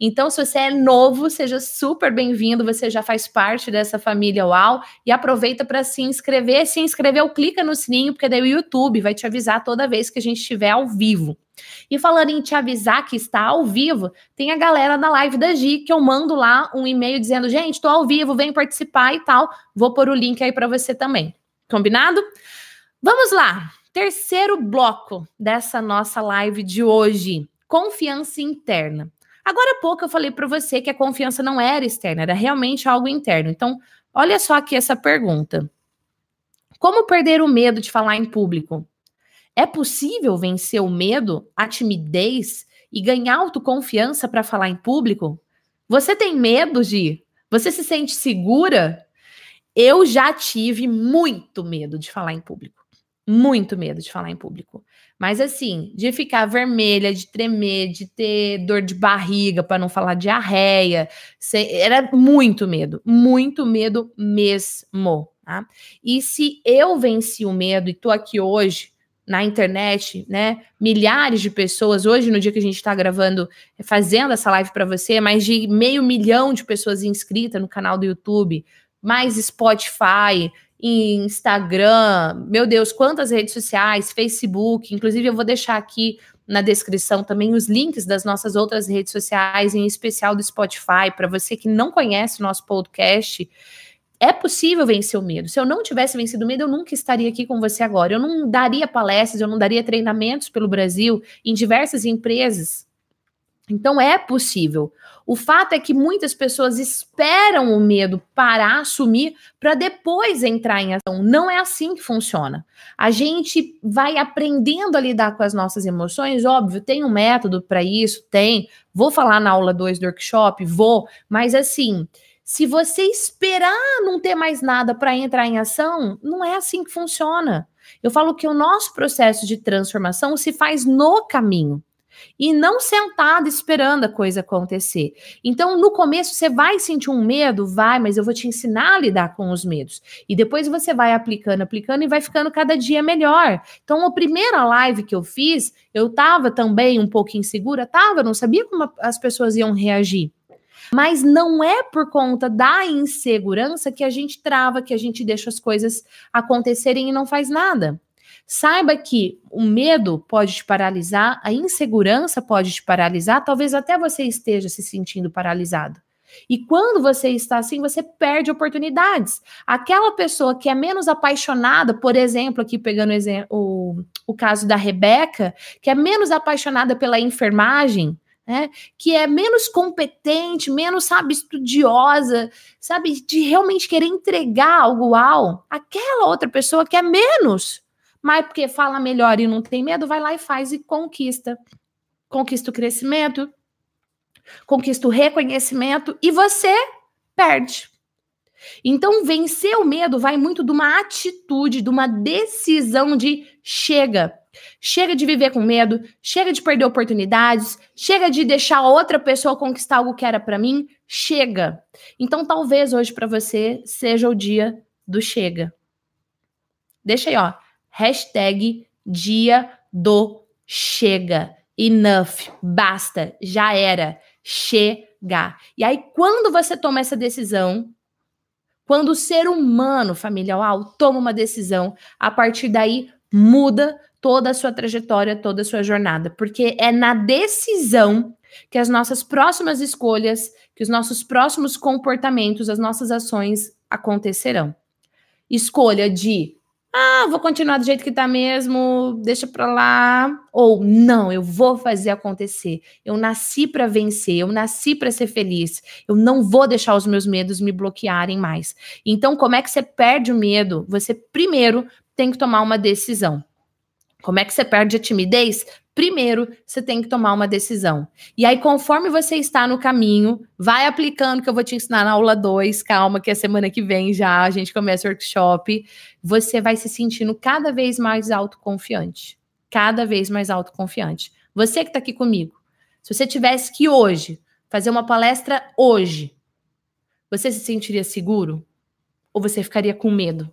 Então, se você é novo, seja super bem-vindo, você já faz parte dessa família UAU e aproveita para se inscrever. Se inscreveu, clica no sininho, porque daí o YouTube vai te avisar toda vez que a gente estiver ao vivo. E falando em te avisar que está ao vivo, tem a galera da live da Gi, que eu mando lá um e-mail dizendo: gente, estou ao vivo, vem participar e tal. Vou pôr o link aí para você também. Combinado? Vamos lá. Terceiro bloco dessa nossa live de hoje: confiança interna. Agora há pouco eu falei para você que a confiança não era externa, era realmente algo interno. Então, olha só aqui essa pergunta. Como perder o medo de falar em público? É possível vencer o medo, a timidez e ganhar autoconfiança para falar em público? Você tem medo de? Você se sente segura? Eu já tive muito medo de falar em público. Muito medo de falar em público. Mas assim, de ficar vermelha, de tremer, de ter dor de barriga, para não falar diarreia, era muito medo, muito medo mesmo. Tá? E se eu venci o medo e tô aqui hoje na internet, né? Milhares de pessoas, hoje, no dia que a gente está gravando, fazendo essa live para você, mais de meio milhão de pessoas inscritas no canal do YouTube, mais Spotify, Instagram, meu Deus, quantas redes sociais, Facebook, inclusive eu vou deixar aqui na descrição também os links das nossas outras redes sociais, em especial do Spotify, para você que não conhece o nosso podcast. É possível vencer o medo. Se eu não tivesse vencido o medo, eu nunca estaria aqui com você agora. Eu não daria palestras, eu não daria treinamentos pelo Brasil, em diversas empresas. Então é possível. O fato é que muitas pessoas esperam o medo parar, assumir, para depois entrar em ação. Não é assim que funciona. A gente vai aprendendo a lidar com as nossas emoções, óbvio, tem um método para isso, tem. Vou falar na aula 2 do workshop, vou, mas assim, se você esperar não ter mais nada para entrar em ação, não é assim que funciona. Eu falo que o nosso processo de transformação se faz no caminho e não sentado esperando a coisa acontecer. Então, no começo, você vai sentir um medo? Vai, mas eu vou te ensinar a lidar com os medos. E depois você vai aplicando, aplicando e vai ficando cada dia melhor. Então, a primeira live que eu fiz, eu tava também um pouco insegura, tava, não sabia como as pessoas iam reagir. Mas não é por conta da insegurança que a gente trava, que a gente deixa as coisas acontecerem e não faz nada. Saiba que o medo pode te paralisar, a insegurança pode te paralisar, talvez até você esteja se sentindo paralisado. E quando você está assim, você perde oportunidades. Aquela pessoa que é menos apaixonada, por exemplo, aqui pegando o, o caso da Rebeca, que é menos apaixonada pela enfermagem, né? Que é menos competente, menos, sabe, estudiosa, sabe, de realmente querer entregar algo ao aquela outra pessoa que é menos mas porque fala melhor e não tem medo, vai lá e faz e conquista. Conquista o crescimento, conquista o reconhecimento e você perde. Então, vencer o medo vai muito de uma atitude, de uma decisão de chega. Chega de viver com medo, chega de perder oportunidades, chega de deixar outra pessoa conquistar algo que era para mim, chega. Então, talvez hoje para você seja o dia do chega. Deixa aí, ó hashtag dia do chega. Enough, basta, já era, chega. E aí, quando você toma essa decisão, quando o ser humano, família UAU, toma uma decisão, a partir daí muda toda a sua trajetória, toda a sua jornada, porque é na decisão que as nossas próximas escolhas, que os nossos próximos comportamentos, as nossas ações acontecerão. Escolha de ah, vou continuar do jeito que tá mesmo, deixa pra lá. Ou não, eu vou fazer acontecer. Eu nasci para vencer, eu nasci para ser feliz. Eu não vou deixar os meus medos me bloquearem mais. Então, como é que você perde o medo? Você primeiro tem que tomar uma decisão. Como é que você perde a timidez? Primeiro, você tem que tomar uma decisão. E aí, conforme você está no caminho, vai aplicando que eu vou te ensinar na aula 2. Calma, que a semana que vem já a gente começa o workshop. Você vai se sentindo cada vez mais autoconfiante. Cada vez mais autoconfiante. Você que está aqui comigo, se você tivesse que hoje fazer uma palestra hoje, você se sentiria seguro? Ou você ficaria com medo?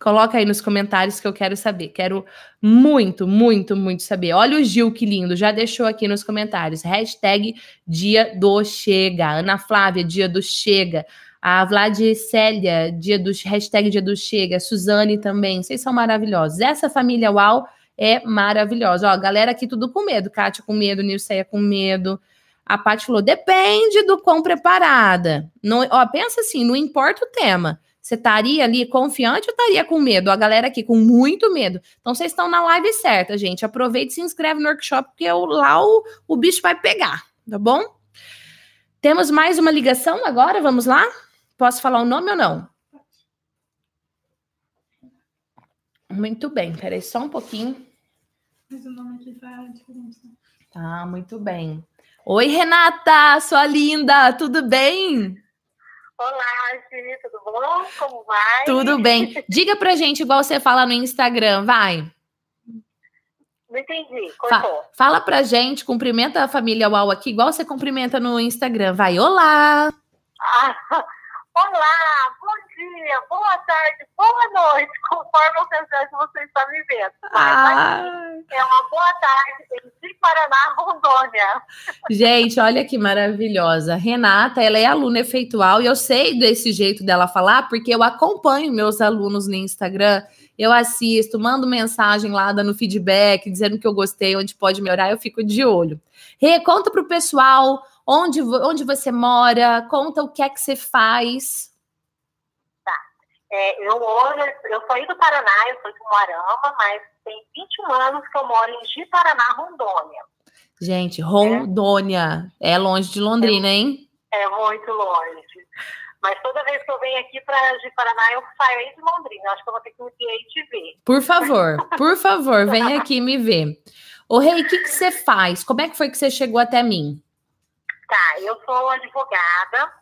Coloca aí nos comentários que eu quero saber. Quero muito, muito, muito saber. Olha o Gil, que lindo. Já deixou aqui nos comentários. Hashtag dia do chega. Ana Flávia, dia do chega. A Vlad Célia, dia do hashtag dia do chega. Suzane também. Vocês são maravilhosos. Essa família UAU é maravilhosa. Ó, galera aqui tudo com medo. Kátia com medo, Nilceia com medo. A Paty falou: depende do quão preparada. Não, ó, pensa assim, não importa o tema. Você estaria ali confiante ou estaria com medo? A galera aqui com muito medo. Então vocês estão na live certa, gente. Aproveite e se inscreve no workshop, porque eu, lá o, o bicho vai pegar, tá bom? Temos mais uma ligação agora, vamos lá? Posso falar o nome ou não? Muito bem, peraí só um pouquinho. Mas o nome aqui faz diferença. Tá, muito bem. Oi, Renata, sua linda, tudo bem? Olá, Gi, tudo bom? Como vai? Tudo bem. Diga pra gente igual você fala no Instagram, vai. Não entendi, cortou. Fa fala pra gente, cumprimenta a família UAU aqui, igual você cumprimenta no Instagram. Vai, olá! Ah, olá, bom dia, boa tarde, boa noite, conforme o que você está me vendo. Ah. É uma boa tarde em Paraná, Rondônia. Gente, olha que maravilhosa. Renata, ela é aluna efeitual e eu sei desse jeito dela falar porque eu acompanho meus alunos no Instagram. Eu assisto, mando mensagem lá dando feedback, dizendo que eu gostei, onde pode melhorar, eu fico de olho. Rê, conta pro pessoal onde, onde você mora, conta o que é que você faz. Tá. É, eu hoje, eu sou do Paraná, eu sou de Moarama, mas tem 21 anos que eu moro em Ji-Paraná, Rondônia. Gente, Rondônia. É, é longe de Londrina, é, hein? É muito longe. Mas toda vez que eu venho aqui para Paraná, eu saio aí de Londrina. Acho que eu vou ter que ir aí te ver. Por favor, por favor, vem aqui me ver. Ô, Rei, o que, que você faz? Como é que foi que você chegou até mim? Tá, eu sou advogada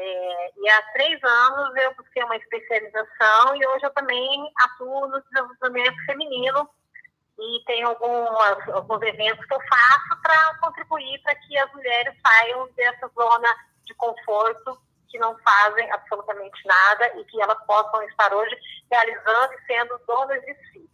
é, e há três anos eu busquei uma especialização e hoje eu também atuo no desenvolvimento feminino e tem algumas, alguns eventos que eu faço para contribuir para que as mulheres saiam dessa zona de conforto que não fazem absolutamente nada e que elas possam estar hoje realizando e sendo donas de si.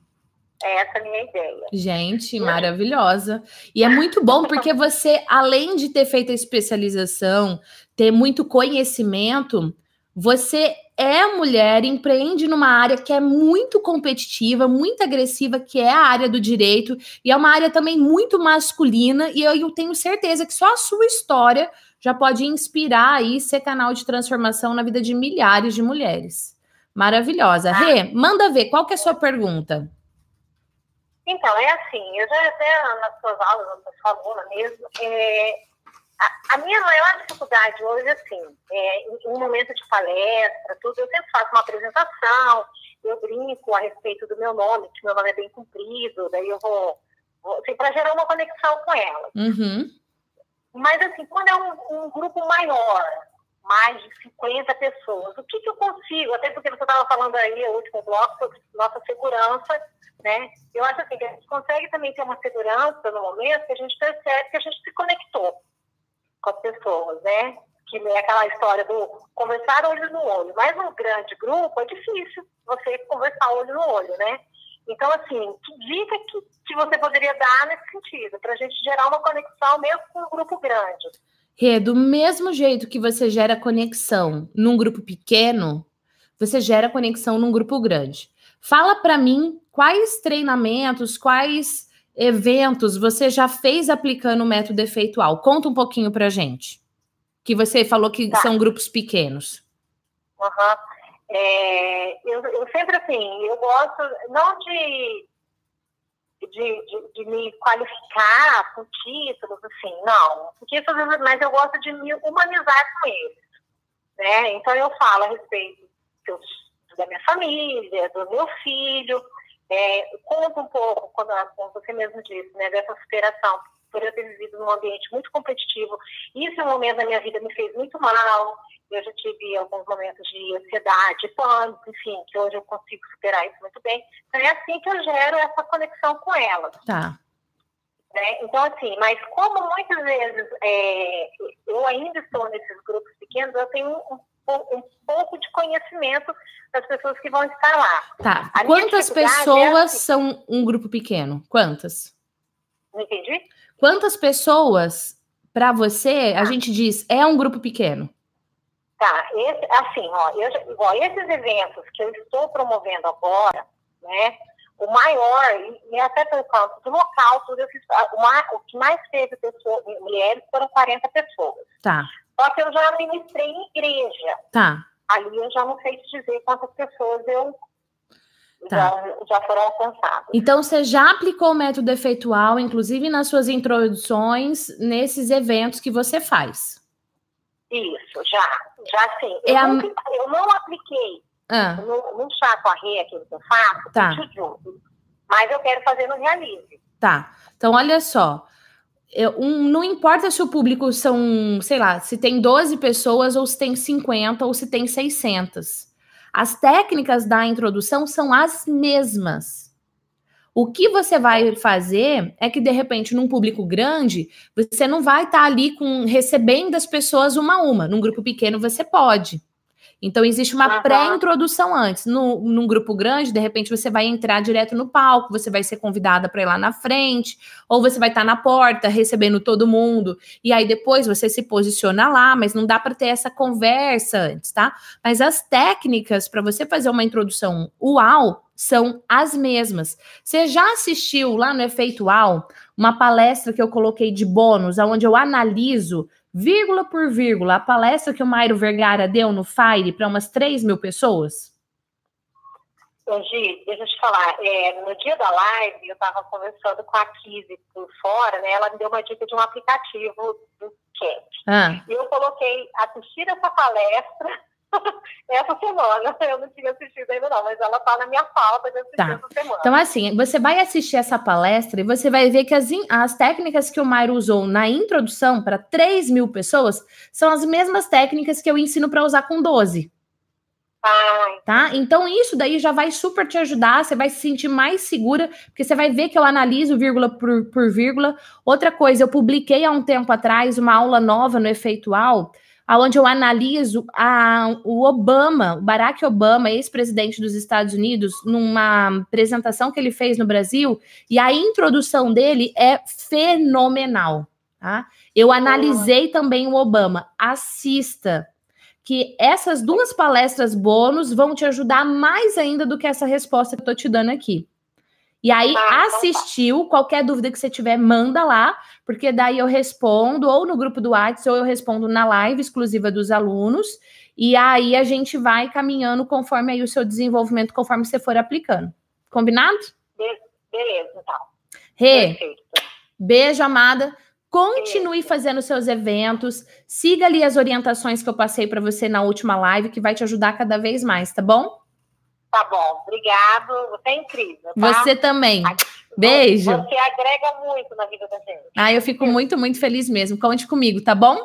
É essa a minha ideia. Gente, maravilhosa. E é muito bom porque você, além de ter feito a especialização, ter muito conhecimento, você é mulher, empreende numa área que é muito competitiva, muito agressiva, que é a área do direito, e é uma área também muito masculina, e eu, eu tenho certeza que só a sua história já pode inspirar aí ser canal de transformação na vida de milhares de mulheres. Maravilhosa. Rê, manda ver, qual que é a sua pergunta? Então, é assim, eu já até nas suas aulas, na sua aluna mesmo, é, a, a, minha maior dificuldade hoje, assim, é, em, em um momento de palestra, tudo, eu sempre faço uma apresentação, eu brinco a respeito do meu nome, que meu nome é bem comprido, daí eu vou, vou assim, para gerar uma conexão com ela. Uhum. Mas, assim, quando é um, um grupo maior, mais de 50 pessoas, o que, que eu consigo? Até porque você estava falando aí, o último bloco, sobre nossa segurança, né? Eu acho assim, que a gente consegue também ter uma segurança no momento que a gente percebe que a gente se conectou com as pessoas, né? Que é aquela história do conversar olho no olho. Mas um grande grupo é difícil você conversar olho no olho, né? Então, assim, que dica que, que você poderia dar nesse sentido, para a gente gerar uma conexão mesmo com um grupo grande? Rê, do mesmo jeito que você gera conexão num grupo pequeno, você gera conexão num grupo grande. Fala para mim quais treinamentos, quais eventos você já fez aplicando o método efeitual. Conta um pouquinho para gente. Que você falou que tá. são grupos pequenos. Uhum. É, eu, eu, sempre assim, eu gosto não de, de, de, de, me qualificar com títulos, assim, não. Títulos, mas eu gosto de me humanizar com eles. Né? Então eu falo a respeito da minha família, do meu filho, é, conta um pouco, quando, como você mesmo disse, né, dessa superação, por eu ter vivido num ambiente muito competitivo. Isso, em um momento da minha vida, me fez muito mal. Eu já tive alguns momentos de ansiedade, pânico, enfim, que hoje eu consigo superar isso muito bem. Então é assim que eu gero essa conexão com elas. Tá. Né? Então, assim, mas como muitas vezes é, eu ainda estou nesses grupos pequenos, eu tenho um, um, pouco de conhecimento das pessoas que vão estar lá. Tá. A Quantas pessoas é assim, são um grupo pequeno? Quantas? Não entendi. Quantas pessoas, para você, a tá. gente diz, é um grupo pequeno? Tá, esse, assim, ó, eu, igual esses eventos que eu estou promovendo agora, né, o maior, e, até pelo canto do local, tudo eu fiz, o, o que mais teve pessoas, mulheres foram 40 pessoas. Tá. Só que eu já ministrei em igreja. Tá. Ali eu já não sei te dizer quantas pessoas eu Tá. Já, já, foram alcançadas. Então, você já aplicou o método efeitual, inclusive nas suas introduções, nesses eventos que você faz? Isso, já. Já sim. É eu, a... nunca, eu não apliquei ah. no, no chá com a rei, aquilo que eu faço, tá. mas eu quero fazer no Realize. Tá. Então, olha só. Um, não importa se o público são, sei lá, se tem 12 pessoas, ou se tem 50, ou se tem 600. As técnicas da introdução são as mesmas. O que você vai fazer é que, de repente, num público grande, você não vai estar tá ali com recebendo as pessoas uma a uma. Num grupo pequeno, você pode. Então, existe uma uhum. pré-introdução antes. No, num grupo grande, de repente, você vai entrar direto no palco, você vai ser convidada para ir lá na frente, ou você vai estar tá na porta recebendo todo mundo, e aí depois você se posiciona lá, mas não dá para ter essa conversa antes, tá? Mas as técnicas para você fazer uma introdução uau são as mesmas. Você já assistiu lá no Efeitual uma palestra que eu coloquei de bônus, onde eu analiso vírgula por vírgula, a palestra que o Mairo Vergara deu no Fire para umas 3 mil pessoas? Gi, deixa eu te falar, é, no dia da live, eu estava conversando com a Kizzy por fora, né? Ela me deu uma dica de um aplicativo do Camp. Ah. E eu coloquei assistir essa palestra essa semana. Eu não tinha assistido ainda, não, mas ela tá na minha pauta de assistir tá. essa semana. Então, assim, você vai assistir essa palestra e você vai ver que as, as técnicas que o Mairo usou na introdução para 3 mil pessoas são as mesmas técnicas que eu ensino para usar com 12. Ah, tá? Então, isso daí já vai super te ajudar, você vai se sentir mais segura, porque você vai ver que eu analiso vírgula por, por vírgula. Outra coisa, eu publiquei há um tempo atrás uma aula nova no Efeitual, onde eu analiso a, o Obama, o Barack Obama, ex-presidente dos Estados Unidos, numa apresentação que ele fez no Brasil, e a introdução dele é fenomenal. Tá? Eu analisei também o Obama. Assista, que essas duas palestras bônus vão te ajudar mais ainda do que essa resposta que eu tô te dando aqui. E aí, ah, então tá. assistiu, qualquer dúvida que você tiver, manda lá, porque daí eu respondo, ou no grupo do WhatsApp, ou eu respondo na live exclusiva dos alunos, e aí a gente vai caminhando conforme aí o seu desenvolvimento, conforme você for aplicando. Combinado? Beleza, então. Rê, Perfeito. beijo, amada. Continue fazendo seus eventos, siga ali as orientações que eu passei para você na última live, que vai te ajudar cada vez mais, tá bom? Tá bom, obrigado. Você é incrível. Tá? Você também. Beijo. Você agrega muito na vida da gente. Ah, eu fico muito, muito feliz mesmo. Conte comigo, tá bom?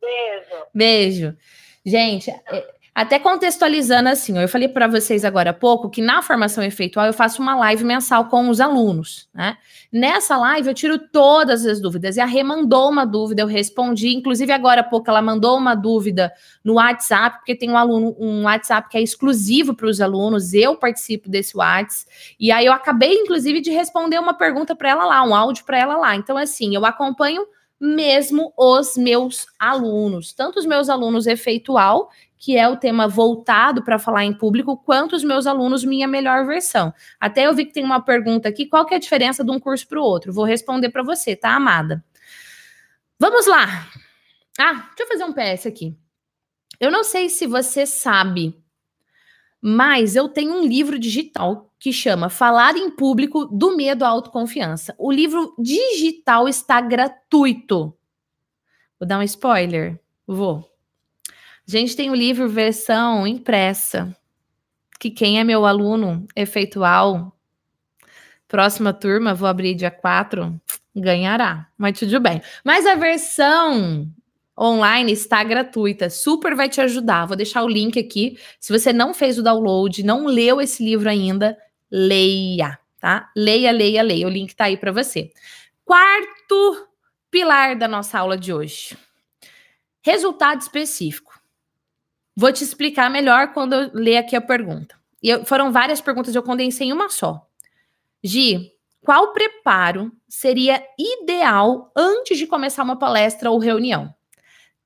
Beijo. Beijo. Gente, é, até contextualizando assim, eu falei para vocês agora há pouco que na formação efeitual eu faço uma live mensal com os alunos, né? Nessa live eu tiro todas as dúvidas. E a Rê mandou uma dúvida, eu respondi. Inclusive, agora há pouco ela mandou uma dúvida no WhatsApp, porque tem um aluno, um WhatsApp que é exclusivo para os alunos. Eu participo desse WhatsApp. E aí eu acabei, inclusive, de responder uma pergunta para ela lá, um áudio para ela lá. Então, assim, eu acompanho mesmo os meus alunos, tanto os meus alunos efeitual que é o tema voltado para falar em público, quanto os meus alunos minha melhor versão. Até eu vi que tem uma pergunta aqui, qual que é a diferença de um curso para o outro? Vou responder para você, tá, amada? Vamos lá. Ah, deixa eu fazer um PS aqui. Eu não sei se você sabe, mas eu tenho um livro digital que chama Falar em Público do Medo à Autoconfiança. O livro digital está gratuito. Vou dar um spoiler? Vou. A gente tem o livro versão impressa, que quem é meu aluno efeitual, próxima turma, vou abrir dia 4, ganhará. Mas tudo bem. Mas a versão online está gratuita, super vai te ajudar. Vou deixar o link aqui. Se você não fez o download, não leu esse livro ainda, leia, tá? Leia, leia, leia. O link está aí para você. Quarto pilar da nossa aula de hoje. Resultado específico. Vou te explicar melhor quando eu ler aqui a pergunta. E eu, foram várias perguntas, eu condensei em uma só. Gi, qual preparo seria ideal antes de começar uma palestra ou reunião?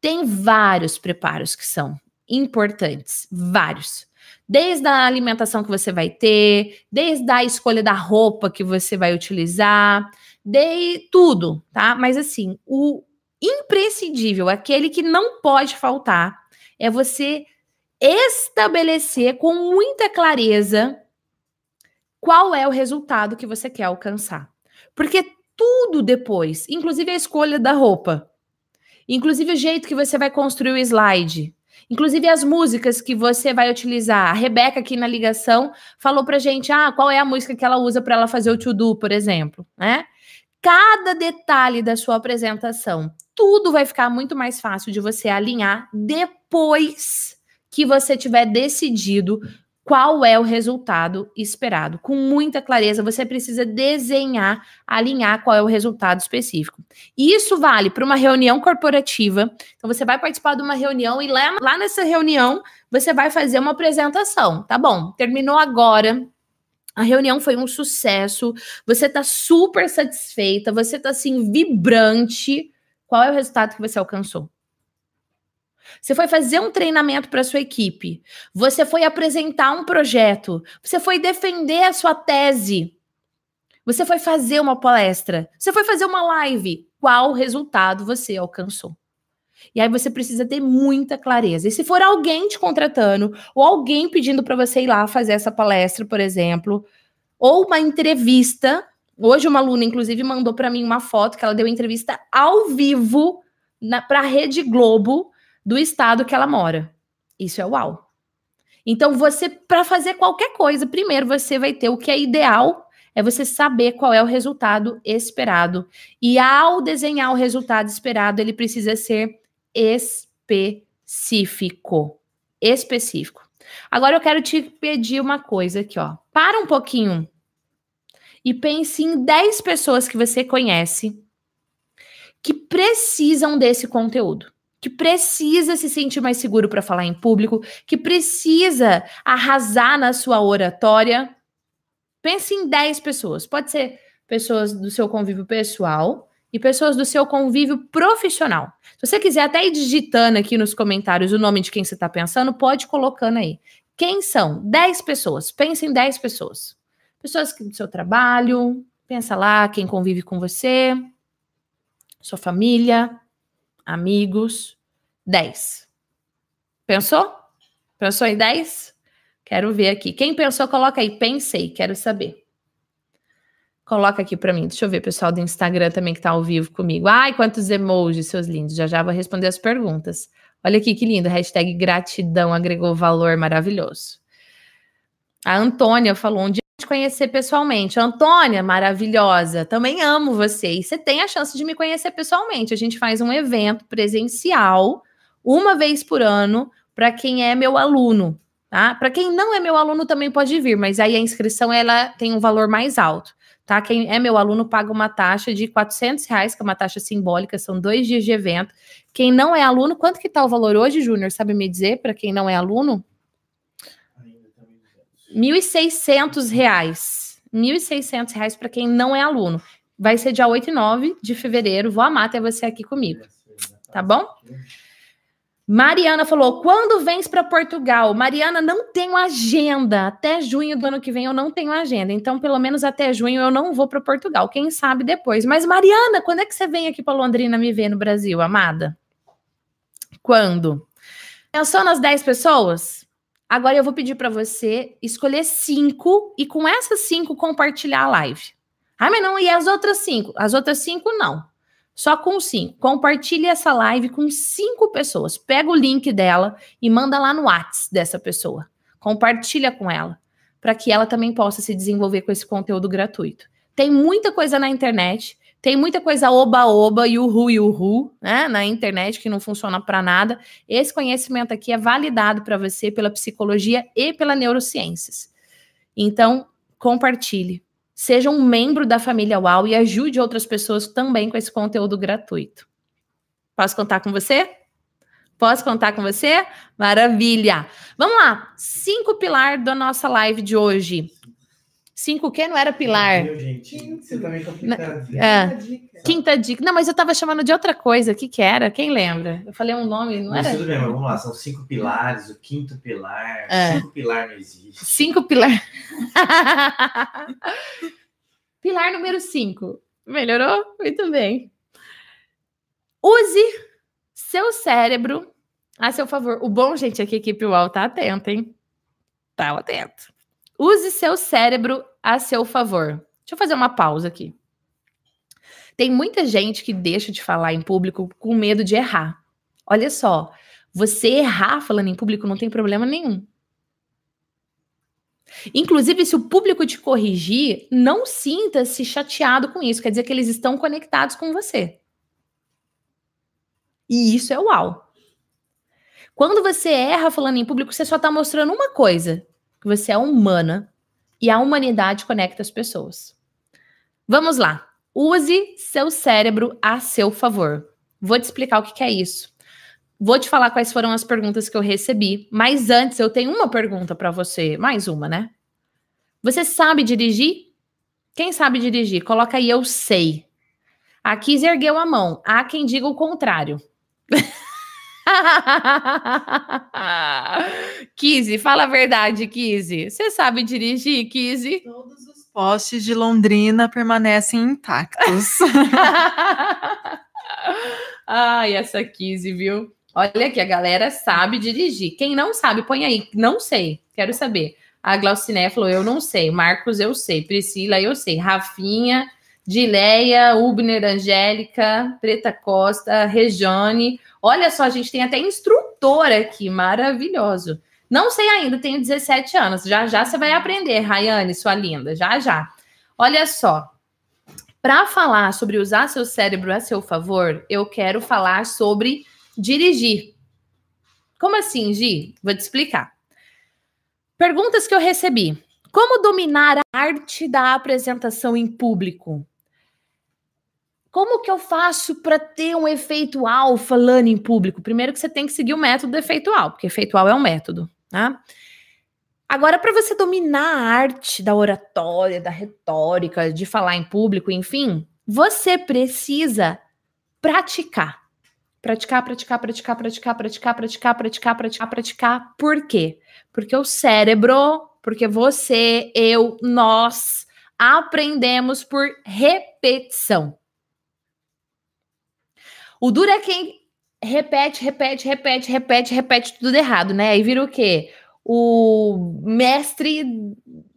Tem vários preparos que são importantes, vários. Desde a alimentação que você vai ter, desde a escolha da roupa que você vai utilizar, de tudo, tá? Mas assim, o imprescindível, aquele que não pode faltar, é você estabelecer com muita clareza qual é o resultado que você quer alcançar. Porque tudo depois, inclusive a escolha da roupa, inclusive o jeito que você vai construir o slide, inclusive as músicas que você vai utilizar. A Rebeca aqui na ligação falou pra gente, ah, qual é a música que ela usa para ela fazer o to-do, por exemplo, né? Cada detalhe da sua apresentação, tudo vai ficar muito mais fácil de você alinhar depois que você tiver decidido qual é o resultado esperado. Com muita clareza, você precisa desenhar, alinhar qual é o resultado específico. E isso vale para uma reunião corporativa. Então, você vai participar de uma reunião e lá, lá nessa reunião você vai fazer uma apresentação. Tá bom, terminou agora. A reunião foi um sucesso, você está super satisfeita, você está assim vibrante. Qual é o resultado que você alcançou? Você foi fazer um treinamento para sua equipe. Você foi apresentar um projeto. Você foi defender a sua tese. Você foi fazer uma palestra. Você foi fazer uma live. Qual resultado você alcançou? E aí você precisa ter muita clareza. E se for alguém te contratando, ou alguém pedindo para você ir lá fazer essa palestra, por exemplo, ou uma entrevista. Hoje uma aluna, inclusive, mandou para mim uma foto que ela deu entrevista ao vivo para a Rede Globo do estado que ela mora. Isso é uau. Então, você, para fazer qualquer coisa, primeiro você vai ter o que é ideal, é você saber qual é o resultado esperado. E ao desenhar o resultado esperado, ele precisa ser específico. Específico. Agora eu quero te pedir uma coisa aqui, ó. Para um pouquinho e pense em 10 pessoas que você conhece que precisam desse conteúdo que precisa se sentir mais seguro para falar em público, que precisa arrasar na sua oratória. Pense em 10 pessoas. Pode ser pessoas do seu convívio pessoal e pessoas do seu convívio profissional. Se você quiser até ir digitando aqui nos comentários o nome de quem você está pensando, pode colocando aí. Quem são? 10 pessoas. Pense em 10 pessoas. Pessoas do seu trabalho, pensa lá quem convive com você, sua família, amigos, 10. Pensou? Pensou em 10? Quero ver aqui. Quem pensou, coloca aí. Pensei, quero saber. Coloca aqui para mim. Deixa eu ver, pessoal do Instagram também que tá ao vivo comigo. Ai, quantos emojis, seus lindos. Já já vou responder as perguntas. Olha aqui que lindo. Hashtag gratidão agregou valor maravilhoso. A Antônia falou um dia te conhecer pessoalmente. Antônia, maravilhosa, também amo você. E você tem a chance de me conhecer pessoalmente. A gente faz um evento presencial uma vez por ano para quem é meu aluno, tá? Para quem não é meu aluno também pode vir, mas aí a inscrição ela tem um valor mais alto, tá? Quem é meu aluno paga uma taxa de 400 reais, que é uma taxa simbólica, são dois dias de evento. Quem não é aluno, quanto que tá o valor hoje, Júnior? Sabe me dizer para quem não é aluno? 1.600 reais. 1.600 reais para quem não é aluno. Vai ser dia 8 e 9 de fevereiro. Vou amar ter você aqui comigo. Tá bom? Mariana falou: quando vens para Portugal? Mariana, não tenho agenda. Até junho do ano que vem eu não tenho agenda. Então, pelo menos até junho eu não vou para Portugal. Quem sabe depois. Mas, Mariana, quando é que você vem aqui para Londrina me ver no Brasil, amada? Quando? Pensou nas 10 pessoas? Agora eu vou pedir para você escolher cinco e com essas cinco compartilhar a live. Ah, mas não, e as outras cinco? As outras cinco não. Só com cinco. Compartilhe essa live com cinco pessoas. Pega o link dela e manda lá no WhatsApp dessa pessoa. Compartilha com ela, para que ela também possa se desenvolver com esse conteúdo gratuito. Tem muita coisa na internet. Tem muita coisa oba-oba, yuhu, yuhu, né, na internet que não funciona para nada. Esse conhecimento aqui é validado para você pela psicologia e pela neurociências. Então, compartilhe. Seja um membro da família UAU e ajude outras pessoas também com esse conteúdo gratuito. Posso contar com você? Posso contar com você? Maravilha! Vamos lá! Cinco pilares da nossa live de hoje. Cinco o quê? Não era pilar. Meu, gente. Você também complicado. É. Quinta dica. Não, mas eu tava chamando de outra coisa. O que que era? Quem lembra? Eu falei um nome, não mas era? Tudo bem, mas vamos lá. São cinco pilares. O quinto pilar. É. Cinco pilar não existe. Cinco pilar. pilar número cinco. Melhorou? Muito bem. Use seu cérebro a seu favor. O bom, gente, é que a equipe UOL tá atenta, hein? Tá atento. Use seu cérebro a seu favor. Deixa eu fazer uma pausa aqui. Tem muita gente que deixa de falar em público com medo de errar. Olha só, você errar falando em público não tem problema nenhum. Inclusive, se o público te corrigir, não sinta-se chateado com isso. Quer dizer que eles estão conectados com você. E isso é uau. Quando você erra falando em público, você só está mostrando uma coisa: que você é humana e a humanidade conecta as pessoas. Vamos lá. Use seu cérebro a seu favor. Vou te explicar o que, que é isso. Vou te falar quais foram as perguntas que eu recebi, mas antes eu tenho uma pergunta para você, mais uma, né? Você sabe dirigir? Quem sabe dirigir? Coloca aí eu sei. A Kiz ergueu a mão. Há quem diga o contrário. Kizzy, fala a verdade, Kizzy. Você sabe dirigir, Kizzy? Todos os postes de Londrina permanecem intactos. Ai, essa Kizzy, viu? Olha aqui, a galera sabe dirigir. Quem não sabe, põe aí. Não sei, quero saber. A Glauciné falou, eu não sei. Marcos, eu sei. Priscila, eu sei. Rafinha, Dileia, Ubner, Angélica, Preta Costa, Rejane. Olha só, a gente tem até instrutor aqui, maravilhoso. Não sei ainda, tenho 17 anos. Já já você vai aprender, Rayane, sua linda. Já já. Olha só. Para falar sobre usar seu cérebro a seu favor, eu quero falar sobre dirigir. Como assim, Gi? Vou te explicar. Perguntas que eu recebi. Como dominar a arte da apresentação em público? Como que eu faço para ter um efeitual falando em público? Primeiro que você tem que seguir o método efeitual, porque efeitual é um método, tá? Agora, para você dominar a arte da oratória, da retórica, de falar em público, enfim, você precisa praticar. Praticar, praticar, praticar, praticar, praticar, praticar, praticar, praticar, praticar. Por quê? Porque o cérebro, porque você, eu, nós aprendemos por repetição. O duro é quem repete, repete, repete, repete, repete tudo errado, né? Aí vira o quê? o mestre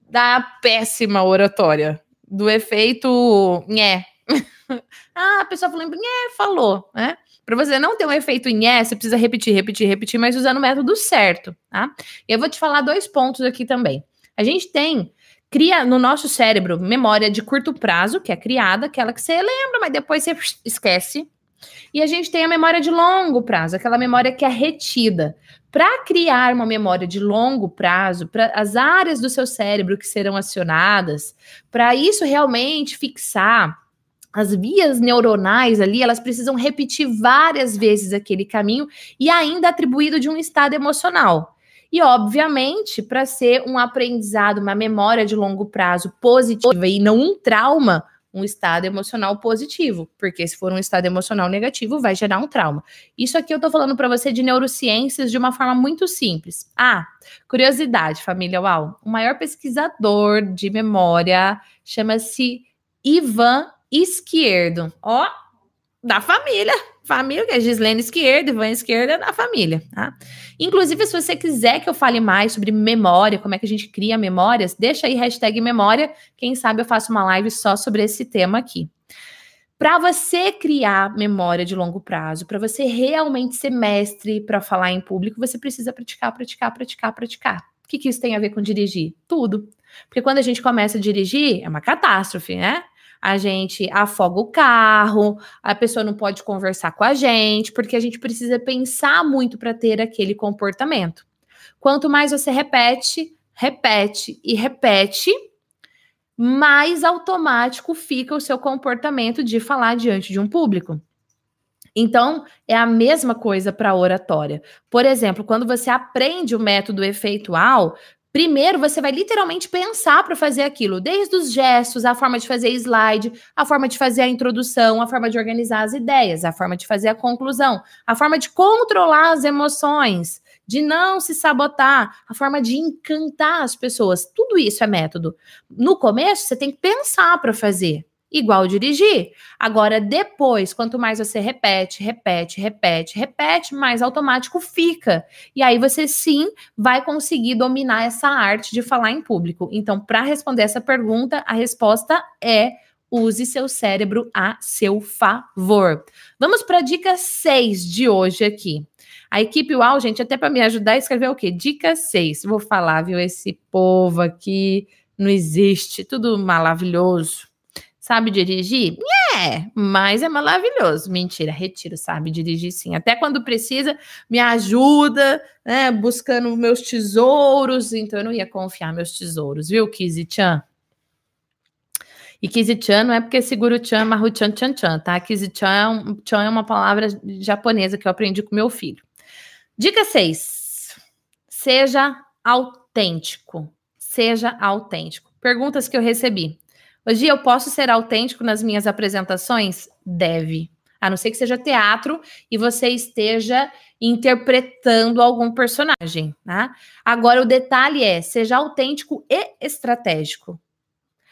da péssima oratória, do efeito nhé. ah, a pessoa falou nhé, falou, né? Para você não ter um efeito nhé, você precisa repetir, repetir, repetir, mas usando o método certo, tá? E eu vou te falar dois pontos aqui também. A gente tem cria no nosso cérebro memória de curto prazo, que é criada, aquela que você lembra, mas depois você esquece. E a gente tem a memória de longo prazo, aquela memória que é retida. Para criar uma memória de longo prazo, para as áreas do seu cérebro que serão acionadas, para isso realmente fixar as vias neuronais ali, elas precisam repetir várias vezes aquele caminho e ainda atribuído de um estado emocional. E, obviamente, para ser um aprendizado, uma memória de longo prazo positiva e não um trauma, um estado emocional positivo, porque se for um estado emocional negativo, vai gerar um trauma. Isso aqui eu tô falando para você de neurociências de uma forma muito simples. Ah, curiosidade, família Uau. O maior pesquisador de memória chama-se Ivan Esquerdo. Ó, da família família, que é Gislene Esquerda, Ivan Esquerda, da família, tá? Inclusive, se você quiser que eu fale mais sobre memória, como é que a gente cria memórias, deixa aí hashtag memória, quem sabe eu faço uma live só sobre esse tema aqui. Para você criar memória de longo prazo, para você realmente ser mestre para falar em público, você precisa praticar, praticar, praticar, praticar. O que, que isso tem a ver com dirigir? Tudo. Porque quando a gente começa a dirigir, é uma catástrofe, né? A gente afoga o carro, a pessoa não pode conversar com a gente, porque a gente precisa pensar muito para ter aquele comportamento. Quanto mais você repete, repete e repete, mais automático fica o seu comportamento de falar diante de um público. Então, é a mesma coisa para oratória. Por exemplo, quando você aprende o método efeitual, Primeiro, você vai literalmente pensar para fazer aquilo, desde os gestos, a forma de fazer slide, a forma de fazer a introdução, a forma de organizar as ideias, a forma de fazer a conclusão, a forma de controlar as emoções, de não se sabotar, a forma de encantar as pessoas. Tudo isso é método. No começo, você tem que pensar para fazer igual dirigir. Agora, depois, quanto mais você repete, repete, repete, repete, mais automático fica. E aí você sim vai conseguir dominar essa arte de falar em público. Então, para responder essa pergunta, a resposta é use seu cérebro a seu favor. Vamos para a dica 6 de hoje aqui. A equipe UAU, gente, até para me ajudar, escreveu o quê? Dica 6. Vou falar, viu? Esse povo aqui não existe, tudo maravilhoso. Sabe dirigir? É, mas é maravilhoso. Mentira, retiro, sabe dirigir sim. Até quando precisa, me ajuda, né, buscando meus tesouros. Então eu não ia confiar meus tesouros, viu, Kizi-chan? E Kizi-chan não é porque seguro-chan, maru-chan, chan-chan, tá? Kizi-chan é, é uma palavra japonesa que eu aprendi com meu filho. Dica 6. Seja autêntico. Seja autêntico. Perguntas que eu recebi. Hoje eu posso ser autêntico nas minhas apresentações? Deve. A não ser que seja teatro e você esteja interpretando algum personagem, tá? Agora o detalhe é, seja autêntico e estratégico.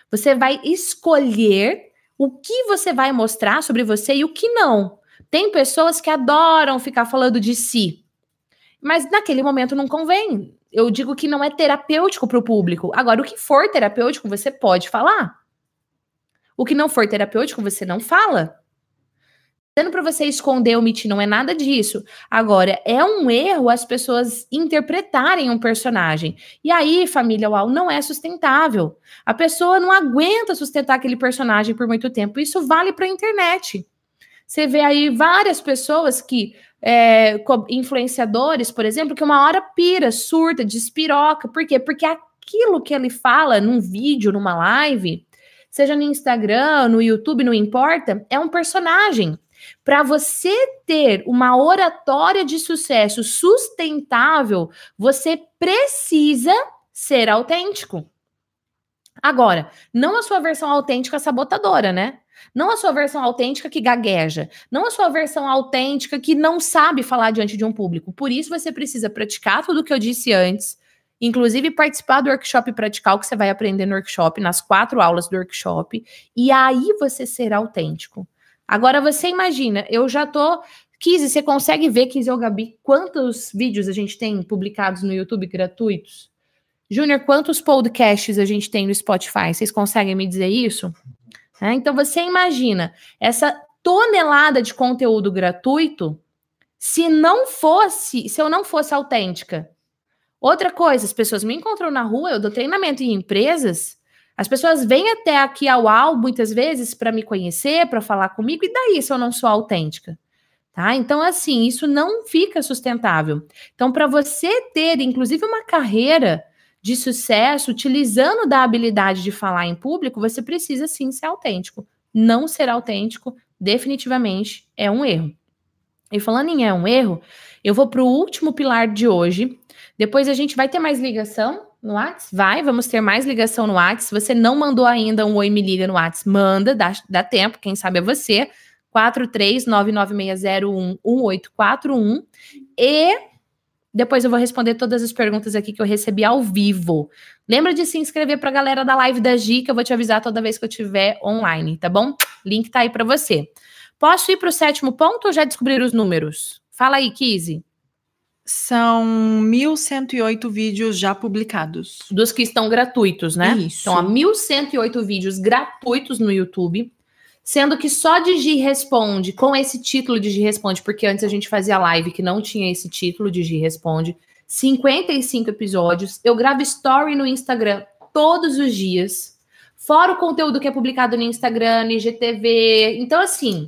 Você vai escolher o que você vai mostrar sobre você e o que não. Tem pessoas que adoram ficar falando de si, mas naquele momento não convém. Eu digo que não é terapêutico para o público. Agora, o que for terapêutico, você pode falar. O que não for terapêutico, você não fala. Dando para você esconder, omitir, não é nada disso. Agora, é um erro as pessoas interpretarem um personagem. E aí, família UAU, não é sustentável. A pessoa não aguenta sustentar aquele personagem por muito tempo. Isso vale para a internet. Você vê aí várias pessoas que, é, influenciadores, por exemplo, que uma hora pira, surta, despiroca. Por quê? Porque aquilo que ele fala num vídeo, numa live, seja no Instagram, no YouTube, não importa, é um personagem. Para você ter uma oratória de sucesso sustentável, você precisa ser autêntico. Agora, não a sua versão autêntica sabotadora, né? Não a sua versão autêntica que gagueja. Não a sua versão autêntica que não sabe falar diante de um público. Por isso, você precisa praticar tudo o que eu disse antes. Inclusive, participar do workshop pratical que você vai aprender no workshop, nas quatro aulas do workshop. E aí você ser autêntico. Agora, você imagina, eu já tô. Kizzy, você consegue ver, Kizzy ou Gabi, quantos vídeos a gente tem publicados no YouTube gratuitos? Júnior, quantos podcasts a gente tem no Spotify? Vocês conseguem me dizer isso? É, então você imagina essa tonelada de conteúdo gratuito, se não fosse, se eu não fosse autêntica. Outra coisa, as pessoas me encontram na rua, eu dou treinamento em empresas, as pessoas vêm até aqui ao UAU muitas vezes para me conhecer, para falar comigo, e daí se eu não sou autêntica? Tá? Então, assim, isso não fica sustentável. Então, para você ter, inclusive, uma carreira de sucesso, utilizando da habilidade de falar em público, você precisa sim ser autêntico. Não ser autêntico, definitivamente, é um erro. E falando em é um erro, eu vou para o último pilar de hoje. Depois a gente vai ter mais ligação no WhatsApp? Vai, vamos ter mais ligação no WhatsApp. Se você não mandou ainda um Oi Me Liga no WhatsApp, manda, dá, dá tempo, quem sabe é você. 43996011841. E depois eu vou responder todas as perguntas aqui que eu recebi ao vivo. Lembra de se inscrever para a galera da live da Gica, eu vou te avisar toda vez que eu estiver online, tá bom? Link tá aí para você. Posso ir para o sétimo ponto ou já descobrir os números? Fala aí, Kizzy. São 1.108 vídeos já publicados. Dos que estão gratuitos, né? Isso. Então, há 1.108 vídeos gratuitos no YouTube. Sendo que só Digi Responde, com esse título Digi Responde, porque antes a gente fazia live que não tinha esse título Digi Responde, 55 episódios. Eu gravo story no Instagram todos os dias, fora o conteúdo que é publicado no Instagram, no IGTV. Então, assim,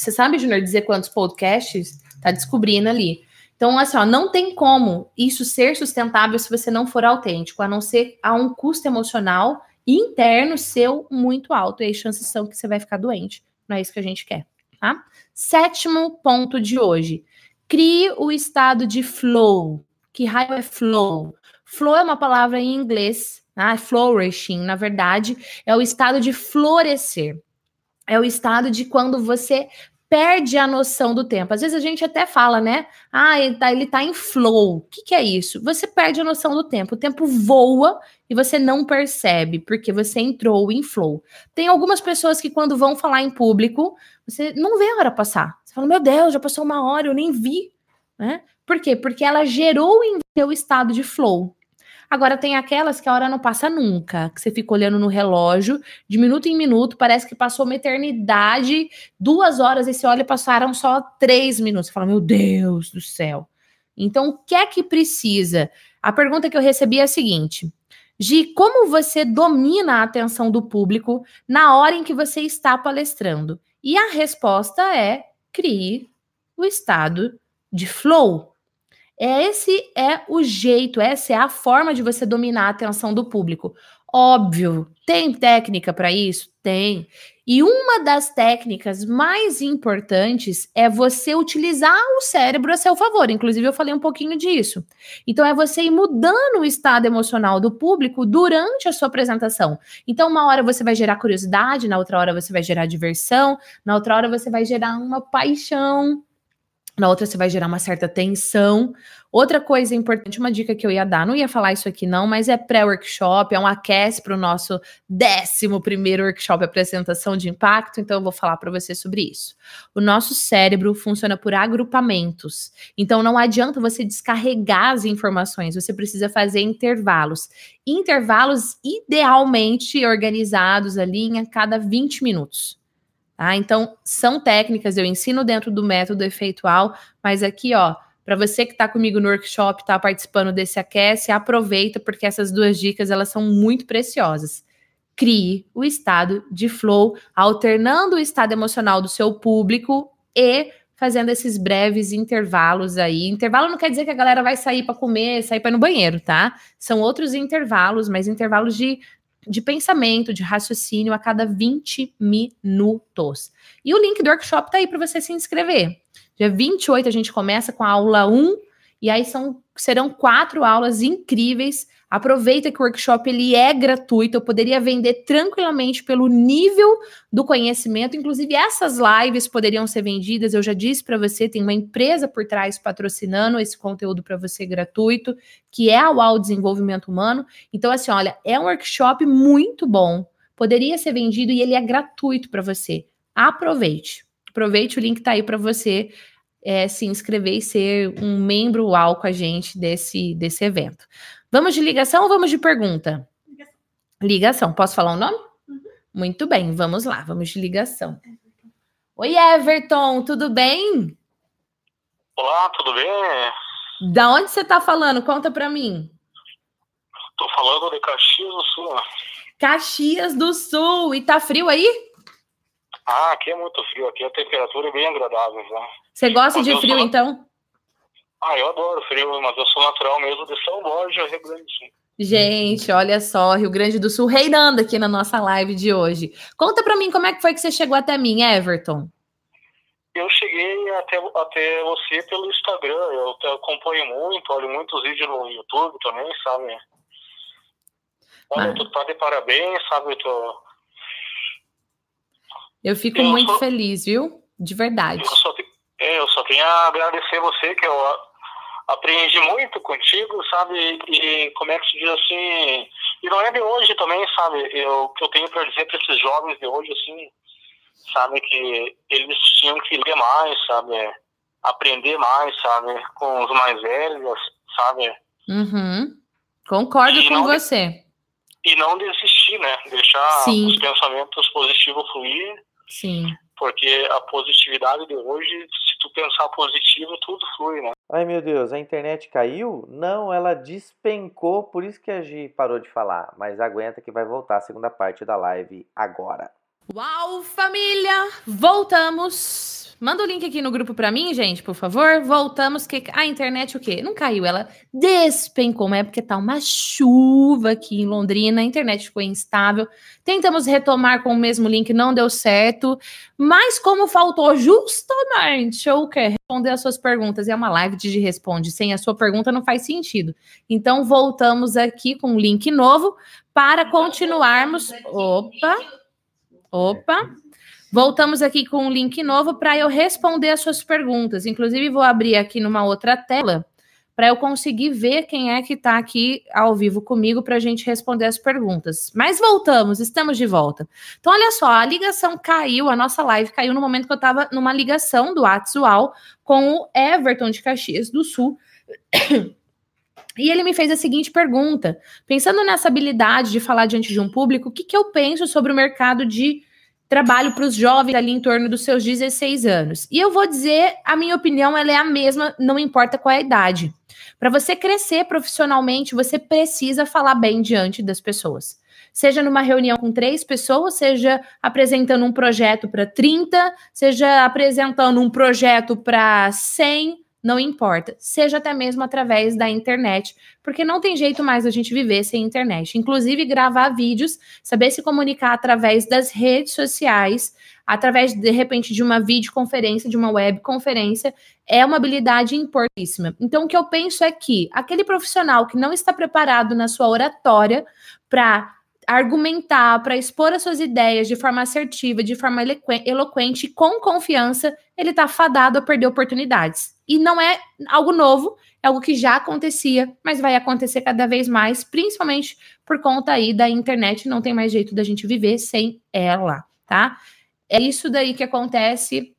você sabe, Junior, dizer quantos podcasts? Tá descobrindo ali. Então, assim, ó, não tem como isso ser sustentável se você não for autêntico, a não ser a um custo emocional interno seu muito alto. E aí, chances são que você vai ficar doente. Não é isso que a gente quer, tá? Sétimo ponto de hoje. Crie o estado de flow. Que raio é flow? Flow é uma palavra em inglês, tá? Flourishing, na verdade, é o estado de florescer. É o estado de quando você perde a noção do tempo. Às vezes a gente até fala, né? Ah, ele tá, ele tá em flow. O que, que é isso? Você perde a noção do tempo. O tempo voa e você não percebe, porque você entrou em flow. Tem algumas pessoas que, quando vão falar em público, você não vê a hora passar. Você fala, meu Deus, já passou uma hora, eu nem vi. Né? Por quê? Porque ela gerou em seu estado de flow. Agora tem aquelas que a hora não passa nunca, que você fica olhando no relógio, de minuto em minuto, parece que passou uma eternidade, duas horas, e você olha passaram só três minutos. Você fala, meu Deus do céu. Então, o que é que precisa? A pergunta que eu recebi é a seguinte: Gi, como você domina a atenção do público na hora em que você está palestrando? E a resposta é: crie o estado de flow. Esse é o jeito, essa é a forma de você dominar a atenção do público. Óbvio, tem técnica para isso? Tem. E uma das técnicas mais importantes é você utilizar o cérebro a seu favor. Inclusive, eu falei um pouquinho disso. Então, é você ir mudando o estado emocional do público durante a sua apresentação. Então, uma hora você vai gerar curiosidade, na outra hora você vai gerar diversão, na outra hora você vai gerar uma paixão na outra você vai gerar uma certa tensão. Outra coisa importante, uma dica que eu ia dar, não ia falar isso aqui não, mas é pré-workshop, é um aquece para o nosso décimo primeiro workshop apresentação de impacto, então eu vou falar para você sobre isso. O nosso cérebro funciona por agrupamentos, então não adianta você descarregar as informações, você precisa fazer intervalos. Intervalos idealmente organizados ali em cada 20 minutos. Tá? Então, são técnicas, eu ensino dentro do método efeitual, mas aqui, ó, para você que está comigo no workshop, está participando desse aquece, aproveita, porque essas duas dicas elas são muito preciosas. Crie o estado de flow, alternando o estado emocional do seu público e fazendo esses breves intervalos aí. Intervalo não quer dizer que a galera vai sair para comer, sair para ir no banheiro, tá? São outros intervalos, mas intervalos de de pensamento, de raciocínio a cada 20 minutos. E o link do workshop tá aí para você se inscrever. Dia 28 a gente começa com a aula 1 e aí são serão quatro aulas incríveis Aproveita que o workshop ele é gratuito, eu poderia vender tranquilamente pelo nível do conhecimento, inclusive essas lives poderiam ser vendidas, eu já disse para você, tem uma empresa por trás patrocinando esse conteúdo para você gratuito, que é a UAU Desenvolvimento Humano. Então assim, olha, é um workshop muito bom. Poderia ser vendido e ele é gratuito para você. Aproveite. Aproveite, o link está aí para você é, se inscrever e ser um membro UAU com a gente desse, desse evento. Vamos de ligação ou vamos de pergunta? Ligação. ligação. Posso falar o nome? Uhum. Muito bem, vamos lá, vamos de ligação. Oi, Everton, tudo bem? Olá, tudo bem? Da onde você está falando? Conta para mim. Tô falando de Caxias do Sul. Caxias do Sul. E tá frio aí? Ah, aqui é muito frio. Aqui a temperatura é bem agradável. Né? Você gosta Mas de frio, sou... então? Ah, eu adoro frio, mas eu sou natural mesmo de São Borja, Rio Grande do Sul. Gente, olha só, Rio Grande do Sul reinando aqui na nossa live de hoje. Conta para mim como é que foi que você chegou até mim, Everton. Eu cheguei até, até você pelo Instagram, eu te acompanho muito, olho muitos vídeos no YouTube também, sabe? Olha, ah. tu tá de parabéns, sabe? Eu, tô... eu fico eu muito sou... feliz, viu? De verdade. Eu só, te... é, eu só tenho a agradecer você, que eu aprendi muito contigo, sabe? E como é que se diz assim. E não é de hoje também, sabe? Eu, que eu tenho para dizer para esses jovens de hoje, assim, sabe? Que eles tinham que ler mais, sabe? Aprender mais, sabe? Com os mais velhos, sabe? Uhum. Concordo e com você. E não desistir, né? Deixar Sim. os pensamentos positivos fluir. Sim. Porque a positividade de hoje, se tu pensar positivo, tudo flui, né? Ai meu Deus, a internet caiu? Não, ela despencou, por isso que a Gi parou de falar. Mas aguenta que vai voltar a segunda parte da live agora. Uau, família! Voltamos! Manda o link aqui no grupo para mim, gente, por favor. Voltamos que a internet o quê? Não caiu, ela despencou, mas é porque tá uma chuva aqui em Londrina, a internet ficou instável. Tentamos retomar com o mesmo link, não deu certo. Mas como faltou justamente eu quero responder as suas perguntas, e é uma live de responde, sem a sua pergunta não faz sentido. Então voltamos aqui com um link novo para continuarmos. Opa! Opa! Voltamos aqui com um link novo para eu responder as suas perguntas. Inclusive, vou abrir aqui numa outra tela para eu conseguir ver quem é que está aqui ao vivo comigo para a gente responder as perguntas. Mas voltamos, estamos de volta. Então, olha só, a ligação caiu, a nossa live caiu no momento que eu estava numa ligação do WhatsApp com o Everton de Caxias do Sul. E ele me fez a seguinte pergunta: pensando nessa habilidade de falar diante de um público, o que, que eu penso sobre o mercado de trabalho para os jovens ali em torno dos seus 16 anos. E eu vou dizer, a minha opinião, ela é a mesma, não importa qual é a idade. Para você crescer profissionalmente, você precisa falar bem diante das pessoas. Seja numa reunião com três pessoas, seja apresentando um projeto para 30, seja apresentando um projeto para 100, não importa, seja até mesmo através da internet, porque não tem jeito mais a gente viver sem internet. Inclusive, gravar vídeos, saber se comunicar através das redes sociais, através, de repente, de uma videoconferência, de uma webconferência, é uma habilidade importantíssima. Então, o que eu penso é que aquele profissional que não está preparado na sua oratória para argumentar, para expor as suas ideias de forma assertiva, de forma eloquente, com confiança, ele está fadado a perder oportunidades. E não é algo novo, é algo que já acontecia, mas vai acontecer cada vez mais, principalmente por conta aí da internet, não tem mais jeito da gente viver sem ela, tá? É isso daí que acontece.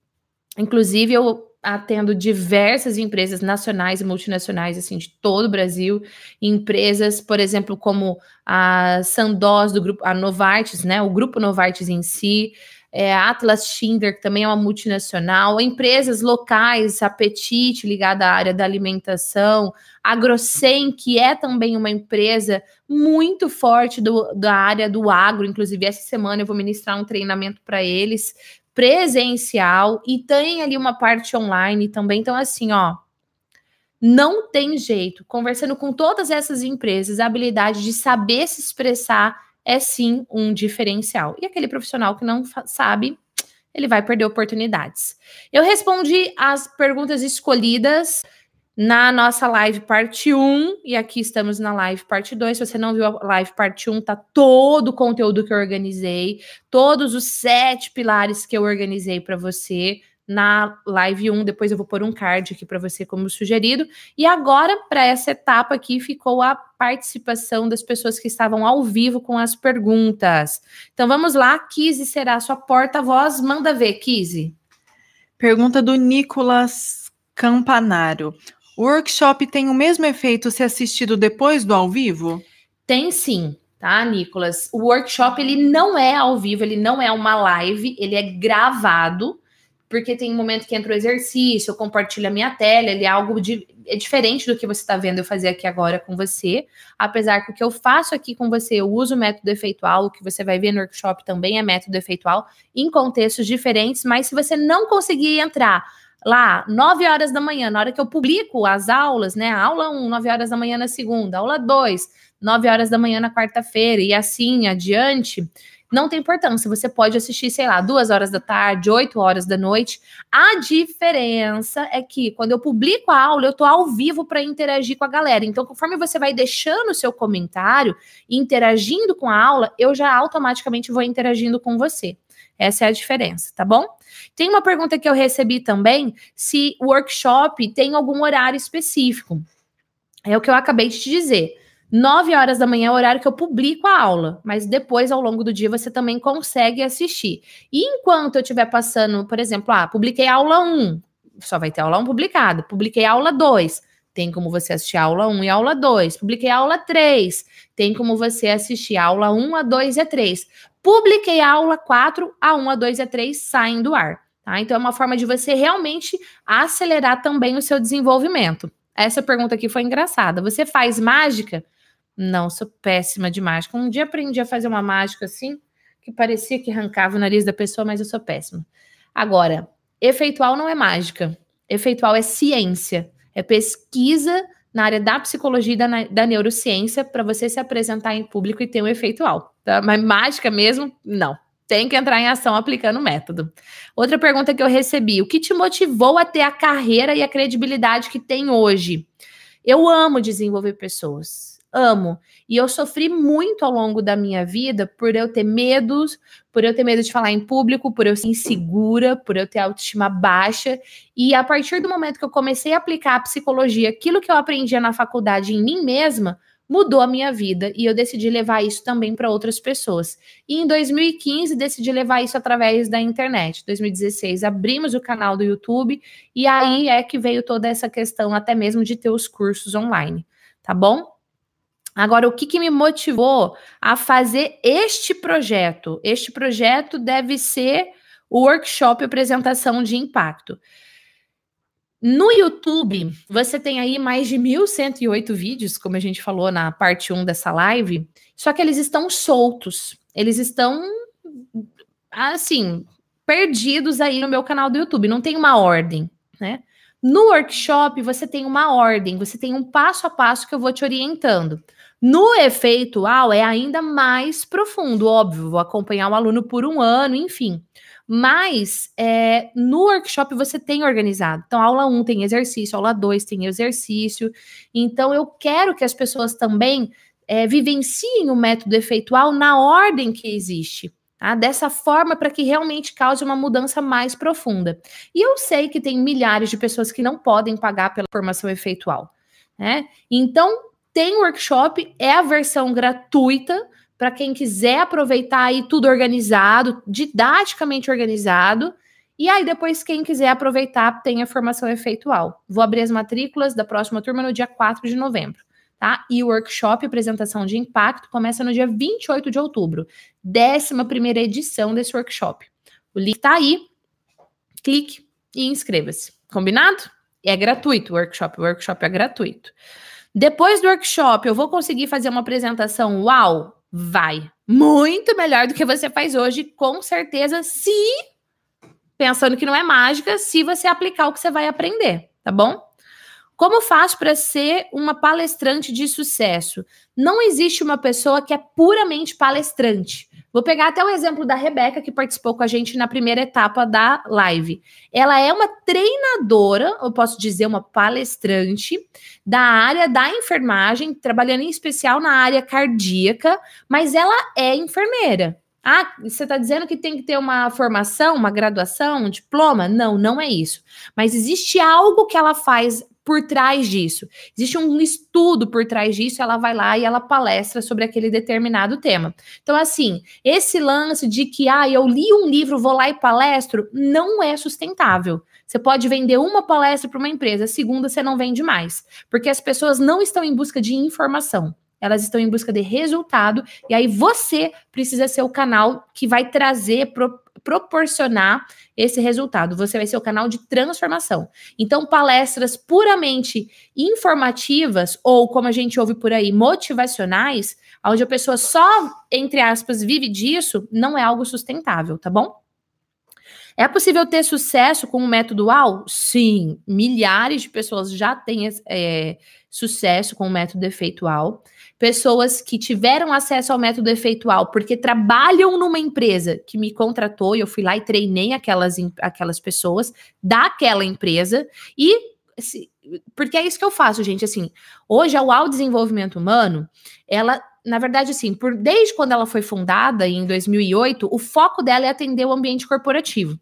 Inclusive, eu atendo diversas empresas nacionais e multinacionais, assim, de todo o Brasil, empresas, por exemplo, como a Sandoz do grupo, a Novartis, né, o grupo Novartis em si, é, Atlas Schindler, que também é uma multinacional, empresas locais, Apetite, ligada à área da alimentação, a Grossen, que é também uma empresa muito forte do, da área do agro, inclusive essa semana eu vou ministrar um treinamento para eles, presencial, e tem ali uma parte online também, então assim, ó, não tem jeito, conversando com todas essas empresas, a habilidade de saber se expressar é sim um diferencial. E aquele profissional que não sabe, ele vai perder oportunidades. Eu respondi as perguntas escolhidas na nossa live parte 1, e aqui estamos na live parte 2. Se você não viu a live parte 1, tá todo o conteúdo que eu organizei, todos os sete pilares que eu organizei para você na live 1. Depois eu vou pôr um card aqui para você, como sugerido. E agora, para essa etapa aqui, ficou a participação das pessoas que estavam ao vivo com as perguntas. Então vamos lá, Kise será sua porta-voz. Manda ver, Kise. Pergunta do Nicolas Campanaro. O workshop tem o mesmo efeito se assistido depois do ao vivo? Tem sim, tá, Nicolas? O workshop ele não é ao vivo, ele não é uma live, ele é gravado porque tem um momento que entra o exercício, eu compartilho a minha tela, ele é algo de, é diferente do que você está vendo eu fazer aqui agora com você, apesar que o que eu faço aqui com você, eu uso o método efeitual, o que você vai ver no workshop também é método efeitual, em contextos diferentes, mas se você não conseguir entrar lá, 9 horas da manhã, na hora que eu publico as aulas, né, aula 1, 9 horas da manhã na segunda, aula 2, 9 horas da manhã na quarta-feira, e assim adiante, não tem importância. Você pode assistir, sei lá, duas horas da tarde, oito horas da noite. A diferença é que quando eu publico a aula, eu tô ao vivo para interagir com a galera. Então, conforme você vai deixando o seu comentário, interagindo com a aula, eu já automaticamente vou interagindo com você. Essa é a diferença, tá bom? Tem uma pergunta que eu recebi também: se o workshop tem algum horário específico. É o que eu acabei de te dizer. 9 horas da manhã é o horário que eu publico a aula, mas depois, ao longo do dia, você também consegue assistir. E enquanto eu estiver passando, por exemplo, ah, publiquei aula 1, só vai ter aula 1 publicada. Publiquei aula 2, tem como você assistir aula 1 e aula 2. Publiquei aula 3, tem como você assistir aula 1, a 2 e a 3. Publiquei aula 4, a 1, a 2 e a 3 saem do ar. Tá? Então, é uma forma de você realmente acelerar também o seu desenvolvimento. Essa pergunta aqui foi engraçada. Você faz mágica? Não, sou péssima de mágica. Um dia aprendi a fazer uma mágica assim, que parecia que arrancava o nariz da pessoa, mas eu sou péssima. Agora, efeitual não é mágica. Efeitual é ciência. É pesquisa na área da psicologia e da, da neurociência para você se apresentar em público e ter um efeitual. Tá? Mas mágica mesmo, não. Tem que entrar em ação aplicando o método. Outra pergunta que eu recebi: o que te motivou a ter a carreira e a credibilidade que tem hoje? Eu amo desenvolver pessoas amo. E eu sofri muito ao longo da minha vida por eu ter medos, por eu ter medo de falar em público, por eu ser insegura, por eu ter autoestima baixa. E a partir do momento que eu comecei a aplicar a psicologia, aquilo que eu aprendia na faculdade em mim mesma, mudou a minha vida e eu decidi levar isso também para outras pessoas. E em 2015 decidi levar isso através da internet. 2016 abrimos o canal do YouTube e aí é que veio toda essa questão até mesmo de ter os cursos online, tá bom? Agora, o que, que me motivou a fazer este projeto? Este projeto deve ser o workshop apresentação de impacto. No YouTube, você tem aí mais de 1.108 vídeos, como a gente falou na parte 1 dessa live, só que eles estão soltos. Eles estão, assim, perdidos aí no meu canal do YouTube. Não tem uma ordem, né? No workshop, você tem uma ordem, você tem um passo a passo que eu vou te orientando. No efeitual é ainda mais profundo, óbvio, vou acompanhar o aluno por um ano, enfim. Mas é, no workshop você tem organizado. Então, aula 1 tem exercício, aula 2 tem exercício. Então, eu quero que as pessoas também é, vivenciem o método efeitual na ordem que existe. Tá? Dessa forma, para que realmente cause uma mudança mais profunda. E eu sei que tem milhares de pessoas que não podem pagar pela formação efeitual. Né? Então, tem workshop, é a versão gratuita para quem quiser aproveitar aí tudo organizado, didaticamente organizado. E aí, depois, quem quiser aproveitar, tem a formação efeitual. Vou abrir as matrículas da próxima turma no dia 4 de novembro tá? E o workshop Apresentação de Impacto começa no dia 28 de outubro, 11 edição desse workshop. O link tá aí, clique e inscreva-se. Combinado? É gratuito o workshop, o workshop é gratuito. Depois do workshop, eu vou conseguir fazer uma apresentação uau? Vai. Muito melhor do que você faz hoje, com certeza, se pensando que não é mágica, se você aplicar o que você vai aprender, tá bom? Como faz para ser uma palestrante de sucesso? Não existe uma pessoa que é puramente palestrante. Vou pegar até o exemplo da Rebeca, que participou com a gente na primeira etapa da live. Ela é uma treinadora, eu posso dizer, uma palestrante da área da enfermagem, trabalhando em especial na área cardíaca, mas ela é enfermeira. Ah, você está dizendo que tem que ter uma formação, uma graduação, um diploma? Não, não é isso. Mas existe algo que ela faz por trás disso. Existe um estudo por trás disso, ela vai lá e ela palestra sobre aquele determinado tema. Então, assim, esse lance de que, ah, eu li um livro, vou lá e palestro, não é sustentável. Você pode vender uma palestra para uma empresa, a segunda você não vende mais, porque as pessoas não estão em busca de informação. Elas estão em busca de resultado, e aí você precisa ser o canal que vai trazer, pro, proporcionar esse resultado. Você vai ser o canal de transformação. Então, palestras puramente informativas, ou como a gente ouve por aí, motivacionais, onde a pessoa só, entre aspas, vive disso, não é algo sustentável, tá bom? É possível ter sucesso com o método UAU? Sim, milhares de pessoas já têm é, sucesso com o método efeitual pessoas que tiveram acesso ao método efeitual porque trabalham numa empresa que me contratou e eu fui lá e treinei aquelas, aquelas pessoas daquela empresa e porque é isso que eu faço, gente, assim, hoje a UAU Desenvolvimento Humano, ela, na verdade, assim, por, desde quando ela foi fundada, em 2008, o foco dela é atender o ambiente corporativo.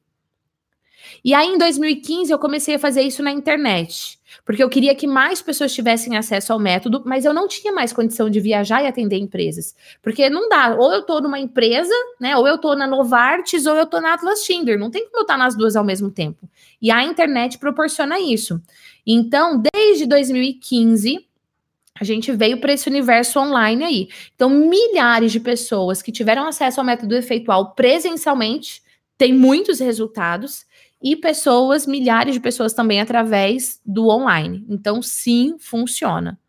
E aí, em 2015, eu comecei a fazer isso na internet, porque eu queria que mais pessoas tivessem acesso ao método, mas eu não tinha mais condição de viajar e atender empresas. Porque não dá, ou eu tô numa empresa, né, ou eu tô na Novartis, ou eu tô na Atlas Tinder, não tem como eu estar nas duas ao mesmo tempo. E a internet proporciona isso. Então, desde 2015, a gente veio para esse universo online aí. Então, milhares de pessoas que tiveram acesso ao método efeitual presencialmente têm muitos resultados e pessoas, milhares de pessoas também através do online. Então, sim, funciona.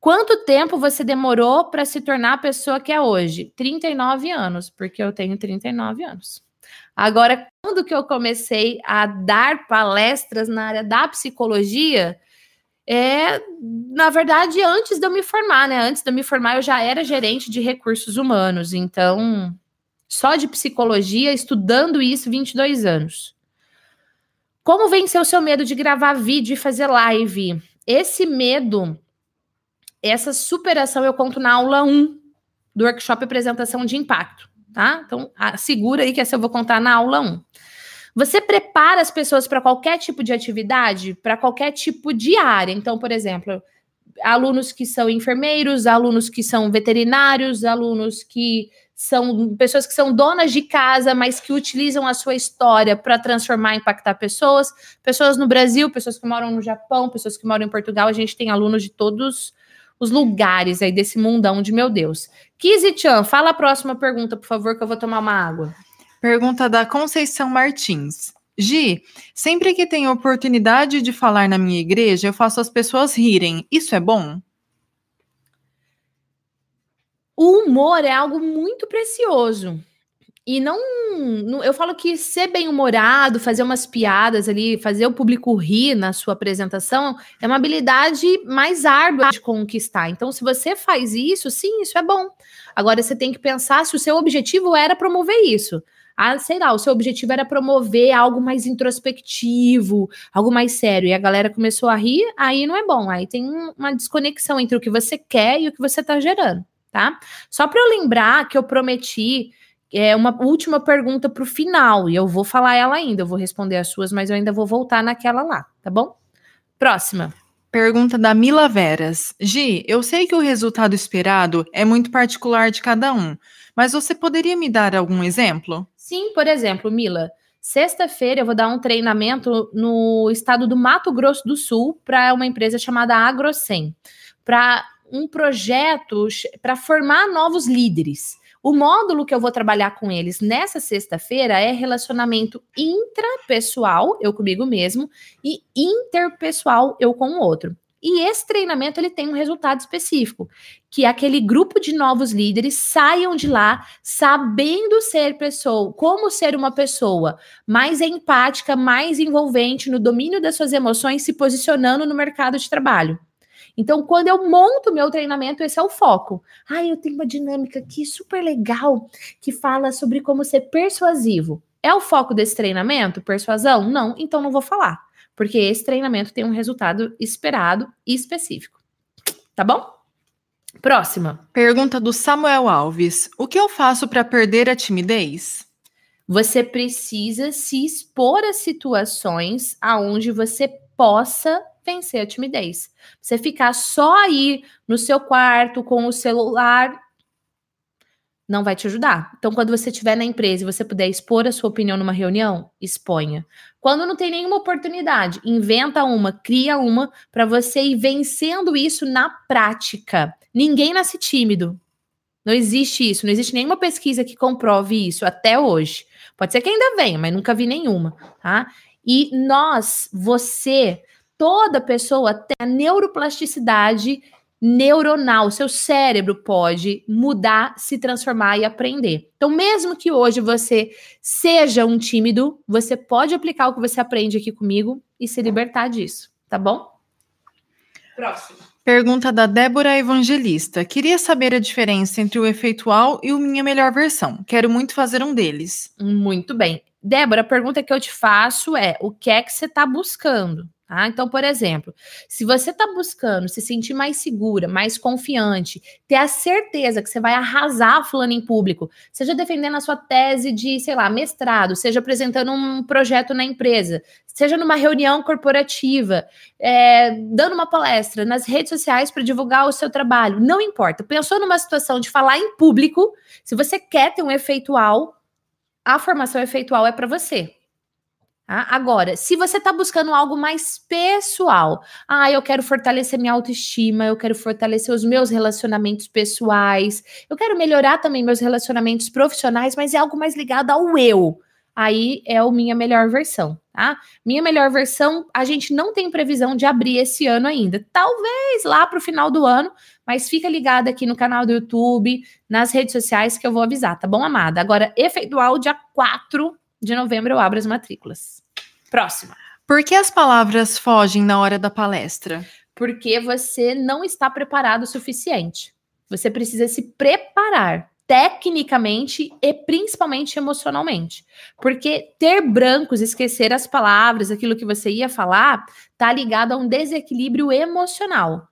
Quanto tempo você demorou para se tornar a pessoa que é hoje? 39 anos, porque eu tenho 39 anos. Agora, quando que eu comecei a dar palestras na área da psicologia, é, na verdade, antes de eu me formar, né? Antes de eu me formar, eu já era gerente de recursos humanos, então, só de psicologia, estudando isso 22 anos. Como vencer o seu medo de gravar vídeo e fazer live? Esse medo, essa superação eu conto na aula 1 do workshop Apresentação de Impacto, tá? Então, segura aí que essa eu vou contar na aula 1. Você prepara as pessoas para qualquer tipo de atividade, para qualquer tipo de área. Então, por exemplo, alunos que são enfermeiros, alunos que são veterinários, alunos que são pessoas que são donas de casa, mas que utilizam a sua história para transformar impactar pessoas, pessoas no Brasil, pessoas que moram no Japão, pessoas que moram em Portugal, a gente tem alunos de todos os lugares aí desse mundão de meu Deus. Kizi-chan, fala a próxima pergunta, por favor, que eu vou tomar uma água. Pergunta da Conceição Martins. Gi, sempre que tenho oportunidade de falar na minha igreja, eu faço as pessoas rirem. Isso é bom? O humor é algo muito precioso. E não, não, eu falo que ser bem-humorado, fazer umas piadas ali, fazer o público rir na sua apresentação, é uma habilidade mais árdua de conquistar. Então, se você faz isso, sim, isso é bom. Agora, você tem que pensar se o seu objetivo era promover isso. Ah, sei lá, o seu objetivo era promover algo mais introspectivo, algo mais sério, e a galera começou a rir, aí não é bom. Aí tem uma desconexão entre o que você quer e o que você está gerando tá? Só para eu lembrar que eu prometi é uma última pergunta para o final, e eu vou falar ela ainda, eu vou responder as suas, mas eu ainda vou voltar naquela lá, tá bom? Próxima. Pergunta da Mila Veras. Gi, eu sei que o resultado esperado é muito particular de cada um, mas você poderia me dar algum exemplo? Sim, por exemplo, Mila, sexta-feira eu vou dar um treinamento no estado do Mato Grosso do Sul para uma empresa chamada AgroSem, para um projeto para formar novos líderes. O módulo que eu vou trabalhar com eles nessa sexta-feira é relacionamento intrapessoal, eu comigo mesmo, e interpessoal, eu com o outro. E esse treinamento ele tem um resultado específico, que é aquele grupo de novos líderes saiam de lá sabendo ser pessoa, como ser uma pessoa mais empática, mais envolvente no domínio das suas emoções, se posicionando no mercado de trabalho. Então, quando eu monto meu treinamento, esse é o foco. Ah, eu tenho uma dinâmica aqui super legal que fala sobre como ser persuasivo. É o foco desse treinamento? Persuasão? Não, então não vou falar. Porque esse treinamento tem um resultado esperado e específico. Tá bom? Próxima. Pergunta do Samuel Alves: O que eu faço para perder a timidez? Você precisa se expor a situações aonde você possa vencer a timidez. Você ficar só aí no seu quarto com o celular não vai te ajudar. Então, quando você estiver na empresa e você puder expor a sua opinião numa reunião, exponha. Quando não tem nenhuma oportunidade, inventa uma, cria uma para você ir vencendo isso na prática. Ninguém nasce tímido. Não existe isso, não existe nenhuma pesquisa que comprove isso até hoje. Pode ser que ainda venha, mas nunca vi nenhuma, tá? E nós, você, toda pessoa tem a neuroplasticidade neuronal. Seu cérebro pode mudar, se transformar e aprender. Então, mesmo que hoje você seja um tímido, você pode aplicar o que você aprende aqui comigo e se libertar disso, tá bom? Próximo. Pergunta da Débora Evangelista. Queria saber a diferença entre o efeitual e o minha melhor versão. Quero muito fazer um deles. Muito bem. Débora, a pergunta que eu te faço é: o que é que você está buscando? Tá? Então, por exemplo, se você está buscando se sentir mais segura, mais confiante, ter a certeza que você vai arrasar fulano em público, seja defendendo a sua tese de, sei lá, mestrado, seja apresentando um projeto na empresa, seja numa reunião corporativa, é, dando uma palestra nas redes sociais para divulgar o seu trabalho, não importa. Pensou numa situação de falar em público, se você quer ter um efeitual, a formação efeitual é para você. Tá? Agora, se você está buscando algo mais pessoal, ah, eu quero fortalecer minha autoestima, eu quero fortalecer os meus relacionamentos pessoais, eu quero melhorar também meus relacionamentos profissionais, mas é algo mais ligado ao eu. Aí é o minha melhor versão, tá? Minha melhor versão, a gente não tem previsão de abrir esse ano ainda. Talvez lá para o final do ano, mas fica ligado aqui no canal do YouTube, nas redes sociais que eu vou avisar, tá bom, amada? Agora, efeitual dia 4 de novembro eu abro as matrículas. Próxima. Por que as palavras fogem na hora da palestra? Porque você não está preparado o suficiente. Você precisa se preparar tecnicamente e principalmente emocionalmente. Porque ter brancos, esquecer as palavras, aquilo que você ia falar, tá ligado a um desequilíbrio emocional.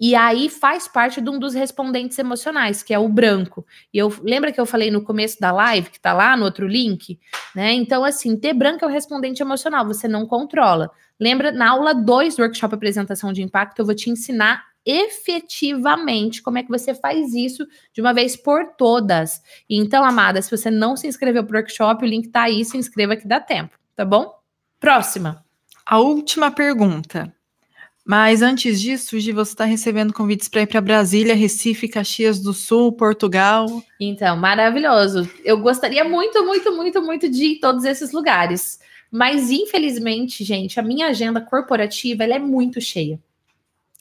E aí faz parte de um dos respondentes emocionais, que é o branco. E eu lembra que eu falei no começo da live, que tá lá no outro link, né? Então, assim, ter branco é o respondente emocional, você não controla. Lembra, na aula 2 do workshop Apresentação de Impacto, eu vou te ensinar efetivamente como é que você faz isso de uma vez por todas. Então, amada, se você não se inscreveu pro workshop, o link tá aí, se inscreva que dá tempo, tá bom? Próxima. A última pergunta. Mas antes disso, Gi, você está recebendo convites para ir para Brasília, Recife, Caxias do Sul, Portugal. Então, maravilhoso. Eu gostaria muito, muito, muito, muito de ir em todos esses lugares. Mas, infelizmente, gente, a minha agenda corporativa é muito cheia.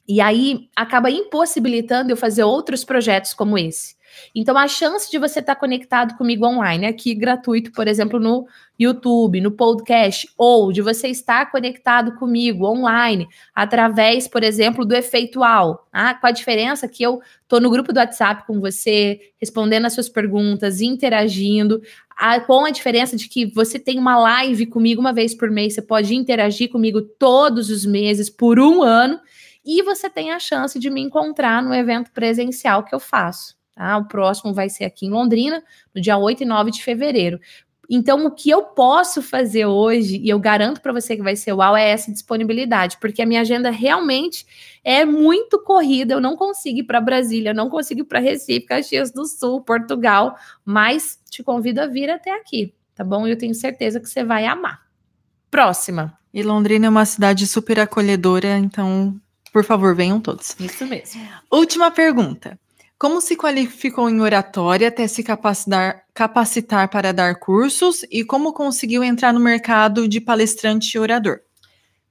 E aí acaba impossibilitando eu fazer outros projetos como esse. Então, a chance de você estar tá conectado comigo online, aqui gratuito, por exemplo, no YouTube, no podcast, ou de você estar conectado comigo online, através, por exemplo, do Efeitual, tá? com a diferença que eu estou no grupo do WhatsApp com você, respondendo as suas perguntas, interagindo, a, com a diferença de que você tem uma live comigo uma vez por mês, você pode interagir comigo todos os meses por um ano, e você tem a chance de me encontrar no evento presencial que eu faço. Tá? O próximo vai ser aqui em Londrina, no dia 8 e 9 de fevereiro. Então, o que eu posso fazer hoje, e eu garanto para você que vai ser uau, é essa disponibilidade, porque a minha agenda realmente é muito corrida. Eu não consigo ir para Brasília, eu não consigo ir para Recife, Caxias do Sul, Portugal, mas te convido a vir até aqui, tá bom? Eu tenho certeza que você vai amar. Próxima. E Londrina é uma cidade super acolhedora, então, por favor, venham todos. Isso mesmo. Última pergunta. Como se qualificou em oratória até se capacitar, capacitar para dar cursos e como conseguiu entrar no mercado de palestrante e orador?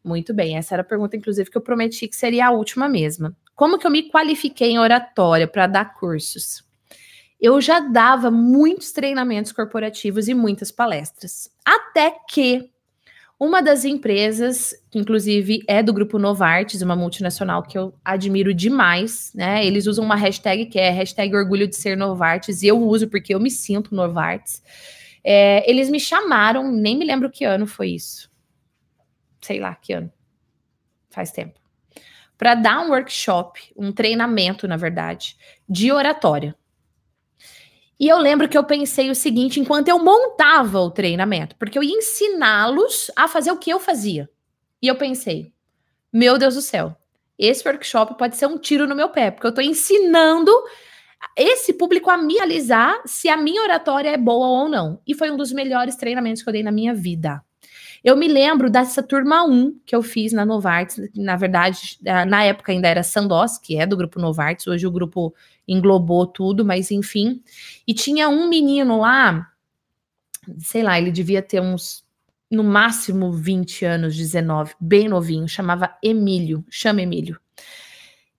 Muito bem, essa era a pergunta, inclusive, que eu prometi que seria a última mesma. Como que eu me qualifiquei em oratória para dar cursos? Eu já dava muitos treinamentos corporativos e muitas palestras. Até que uma das empresas, que inclusive é do grupo Novartis, uma multinacional que eu admiro demais, né? Eles usam uma hashtag que é hashtag orgulho de ser Novartis, e eu uso porque eu me sinto Novartis. É, eles me chamaram, nem me lembro que ano foi isso. Sei lá que ano. Faz tempo. Para dar um workshop, um treinamento, na verdade, de oratória. E eu lembro que eu pensei o seguinte enquanto eu montava o treinamento, porque eu ia ensiná-los a fazer o que eu fazia. E eu pensei, meu Deus do céu, esse workshop pode ser um tiro no meu pé, porque eu estou ensinando esse público a me realizar se a minha oratória é boa ou não. E foi um dos melhores treinamentos que eu dei na minha vida. Eu me lembro dessa turma 1 que eu fiz na Novartis, na verdade, na época ainda era Sandoz, que é do grupo Novartis, hoje o grupo englobou tudo, mas enfim. E tinha um menino lá, sei lá, ele devia ter uns, no máximo 20 anos, 19, bem novinho, chamava Emílio, chama Emílio.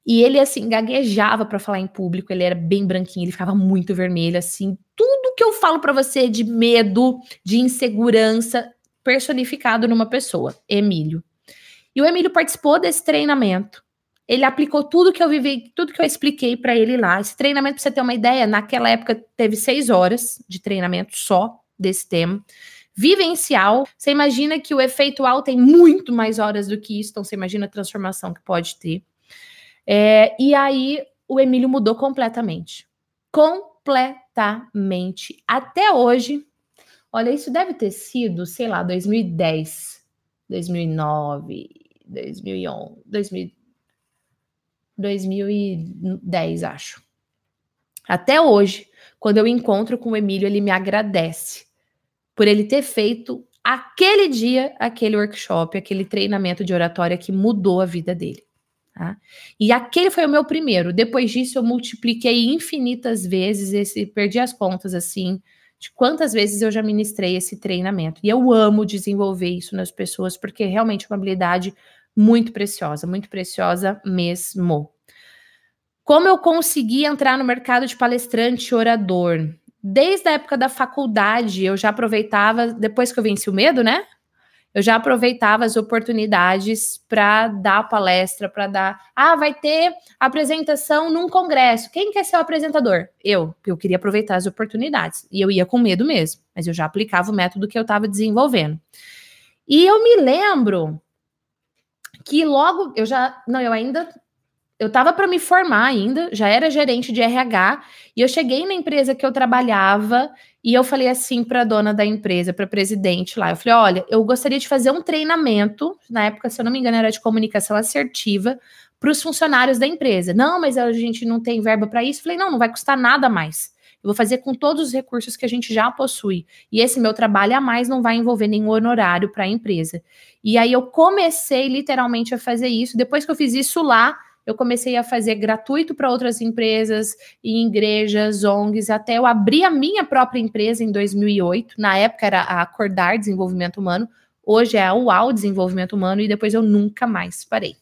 E ele, assim, gaguejava para falar em público, ele era bem branquinho, ele ficava muito vermelho, assim. Tudo que eu falo para você de medo, de insegurança, personificado numa pessoa, Emílio. E o Emílio participou desse treinamento. Ele aplicou tudo que eu vivi, tudo que eu expliquei para ele lá. Esse treinamento, para você ter uma ideia, naquela época teve seis horas de treinamento só desse tema. Vivencial, você imagina que o efeitual tem muito mais horas do que isso, então você imagina a transformação que pode ter. É, e aí o Emílio mudou completamente. Completamente. Até hoje, Olha, isso deve ter sido, sei lá, 2010, 2009, 2011, 2000, 2010, acho. Até hoje, quando eu encontro com o Emílio, ele me agradece por ele ter feito aquele dia, aquele workshop, aquele treinamento de oratória que mudou a vida dele. Tá? E aquele foi o meu primeiro. Depois disso, eu multipliquei infinitas vezes esse, perdi as contas assim, de quantas vezes eu já ministrei esse treinamento. E eu amo desenvolver isso nas pessoas, porque é realmente uma habilidade muito preciosa, muito preciosa mesmo. Como eu consegui entrar no mercado de palestrante orador? Desde a época da faculdade, eu já aproveitava, depois que eu venci o medo, né? Eu já aproveitava as oportunidades para dar palestra, para dar. Ah, vai ter apresentação num congresso. Quem quer ser o apresentador? Eu. Eu queria aproveitar as oportunidades. E eu ia com medo mesmo, mas eu já aplicava o método que eu estava desenvolvendo. E eu me lembro que logo eu já. Não, eu ainda eu estava para me formar ainda, já era gerente de RH, e eu cheguei na empresa que eu trabalhava e eu falei assim para a dona da empresa, para presidente lá, eu falei: "Olha, eu gostaria de fazer um treinamento, na época, se eu não me engano, era de comunicação assertiva para os funcionários da empresa. Não, mas a gente não tem verba para isso". Eu falei: "Não, não vai custar nada mais. Eu vou fazer com todos os recursos que a gente já possui. E esse meu trabalho a mais não vai envolver nenhum honorário para a empresa". E aí eu comecei literalmente a fazer isso. Depois que eu fiz isso lá, eu comecei a fazer gratuito para outras empresas e igrejas, ONGs, até eu abrir a minha própria empresa em 2008. Na época era a Acordar Desenvolvimento Humano, hoje é a UAU Desenvolvimento Humano e depois eu nunca mais parei.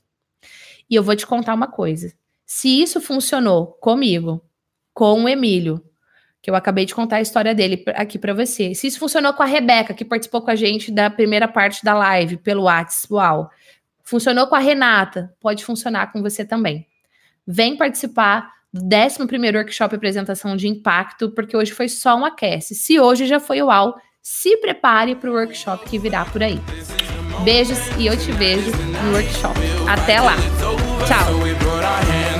E eu vou te contar uma coisa. Se isso funcionou comigo, com o Emílio, que eu acabei de contar a história dele aqui para você. Se isso funcionou com a Rebeca, que participou com a gente da primeira parte da live pelo WhatsApp, uau. Funcionou com a Renata, pode funcionar com você também. Vem participar do 11 Workshop Apresentação de Impacto, porque hoje foi só um aquece. Se hoje já foi o UAU, se prepare para o workshop que virá por aí. Beijos e eu te vejo no workshop. Até lá. Tchau.